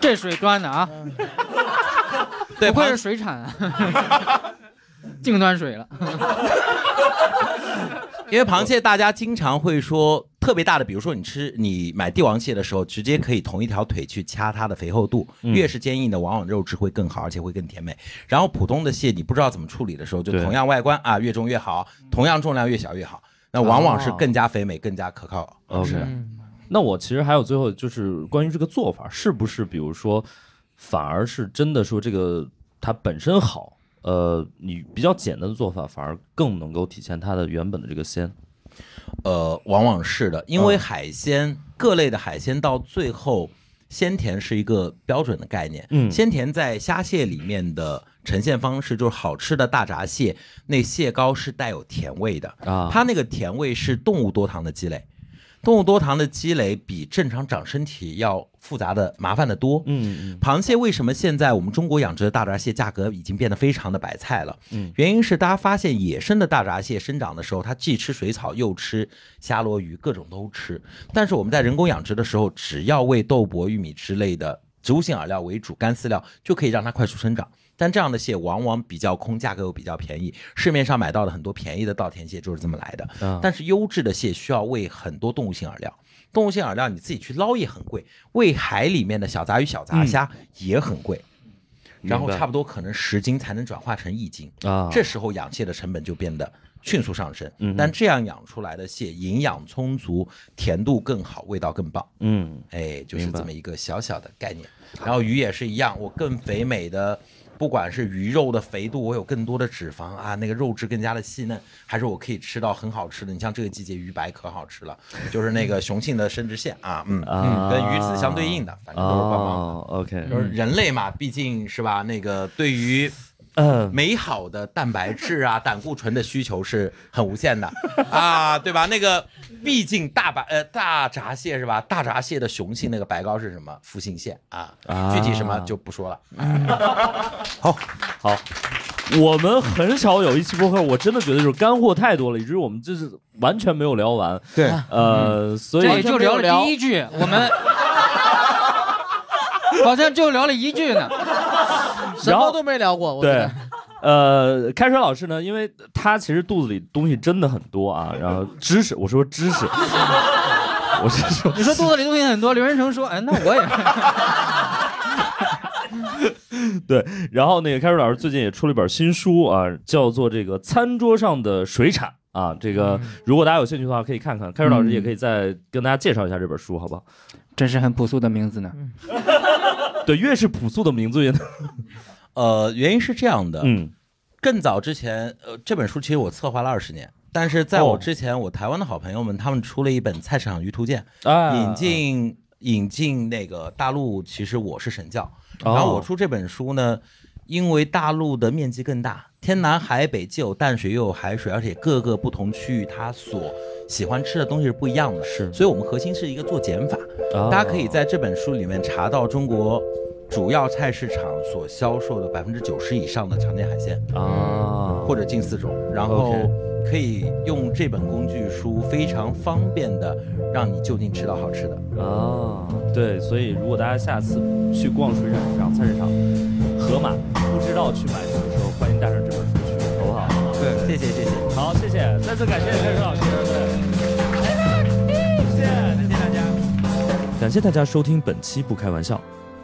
这水端的啊，对，螃不愧是水产啊，净端水了。因为螃蟹大家经常会说特别大的，比如说你吃你买帝王蟹的时候，直接可以同一条腿去掐它的肥厚度，嗯越是坚硬的，往往肉质会更好，而且会更甜美。然后普通的蟹你不知道怎么处理的时候，就对同样外观啊，越重越好，同样重量越小越好，那往往是更加肥美、更加可靠。OK，嗯那我其实还有最后就是关于这个做法，是不是比如说，反而是真的说这个它本身好，呃，你比较简单的做法反而更能够体现它的原本的这个鲜。呃，往往是的，因为嗯海鲜、各类的海鲜到最后，鲜甜是一个标准的概念。嗯鲜甜在虾蟹里面的呈现方式，就是好吃的大闸蟹，那蟹膏是带有甜味的，啊它那个甜味是动物多糖的积累。动物多糖的积累比正常长身体要复杂的、麻烦的多。嗯嗯螃蟹为什么现在我们中国养殖的大闸蟹价格已经变得非常的白菜了？嗯，原因是大家发现野生的大闸蟹生长的时候，它既吃水草又吃虾螺鱼，各种都吃。但是我们在人工养殖的时候，只要喂豆粕、玉米之类的植物性饵料为主，干饲料就可以让它快速生长。但这样的蟹往往比较空，价格又比较便宜。市面上买到的很多便宜的稻田蟹就是这么来的。嗯，但是优质的蟹需要喂很多动物性饵料，动物性饵料你自己去捞也很贵，喂海里面的小杂鱼、小杂虾也很贵，然后差不多可能十斤才能转化成一斤，啊，这时候养蟹的成本就变得迅速上升。嗯但这样养出来的蟹营养充足，甜度更好，味道更棒。嗯哎，就是这么一个小小的概念。然后鱼也是一样，我更肥美的，不管是鱼肉的肥度，我有更多的脂肪啊，那个肉质更加的细嫩，还是我可以吃到很好吃的。你像这个季节鱼白可好吃了，就是那个雄性的生殖腺啊，嗯啊嗯，跟鱼子相对应的，反正都是棒棒的。哦，OK，就是人类嘛，毕竟是吧，那个对于嗯美好的蛋白质啊、胆固醇的需求是很无限的啊，对吧？那个毕竟大白呃大闸蟹是吧？大闸蟹的雄性那个白膏是什么？复性腺啊，啊具体什么就不说了。好，好我们很少有一期播客，我真的觉得就是干货太多了，以至于我们就是完全没有聊完。对，呃，所以也就聊了第一句，我们 好像就聊了一句呢。什么都没聊过，我对。，呃，开水老师呢，因为他其实肚子里东西真的很多啊，然后知识，我说知识，我是说，你说肚子里东西很多，刘仁成说，哎，那我也。对，然后那个开水老师最近也出了一本新书啊，叫做这个餐桌上的水产啊。这个如果大家有兴趣的话，可以看看。开水老师也可以再跟大家介绍一下这本书，好不好？真是很朴素的名字呢。对，越是朴素的名字越能。呃，原因是这样的，嗯，更早之前，呃，这本书其实我策划了二十年，但是在哦。我之前，我台湾的好朋友们他们出了一本《菜市场鱼图鉴》，啊。引进引进那个大陆，其实我是神教，哦。然后我出这本书呢，因为大陆的面积更大，天南海北既有淡水又有海水，而且各个不同区域它所喜欢吃的东西是不一样的，是。所以我们核心是一个做减法，啊大家可以在这本书里面查到中国主要菜市场所销售的百分之九十以上的常见海鲜，啊，或者近四种，然后可以用这本工具书非常方便的让你就近吃到好吃的。啊，对，所以如果大家下次去逛水产市场、菜市场，河马不知道去买什么的时候，欢迎带上这本书去，好不好？对，谢谢谢谢。好，谢谢，再次感谢开水老师，对，谢谢，谢谢大家。感谢大家收听本期《不开玩笑》，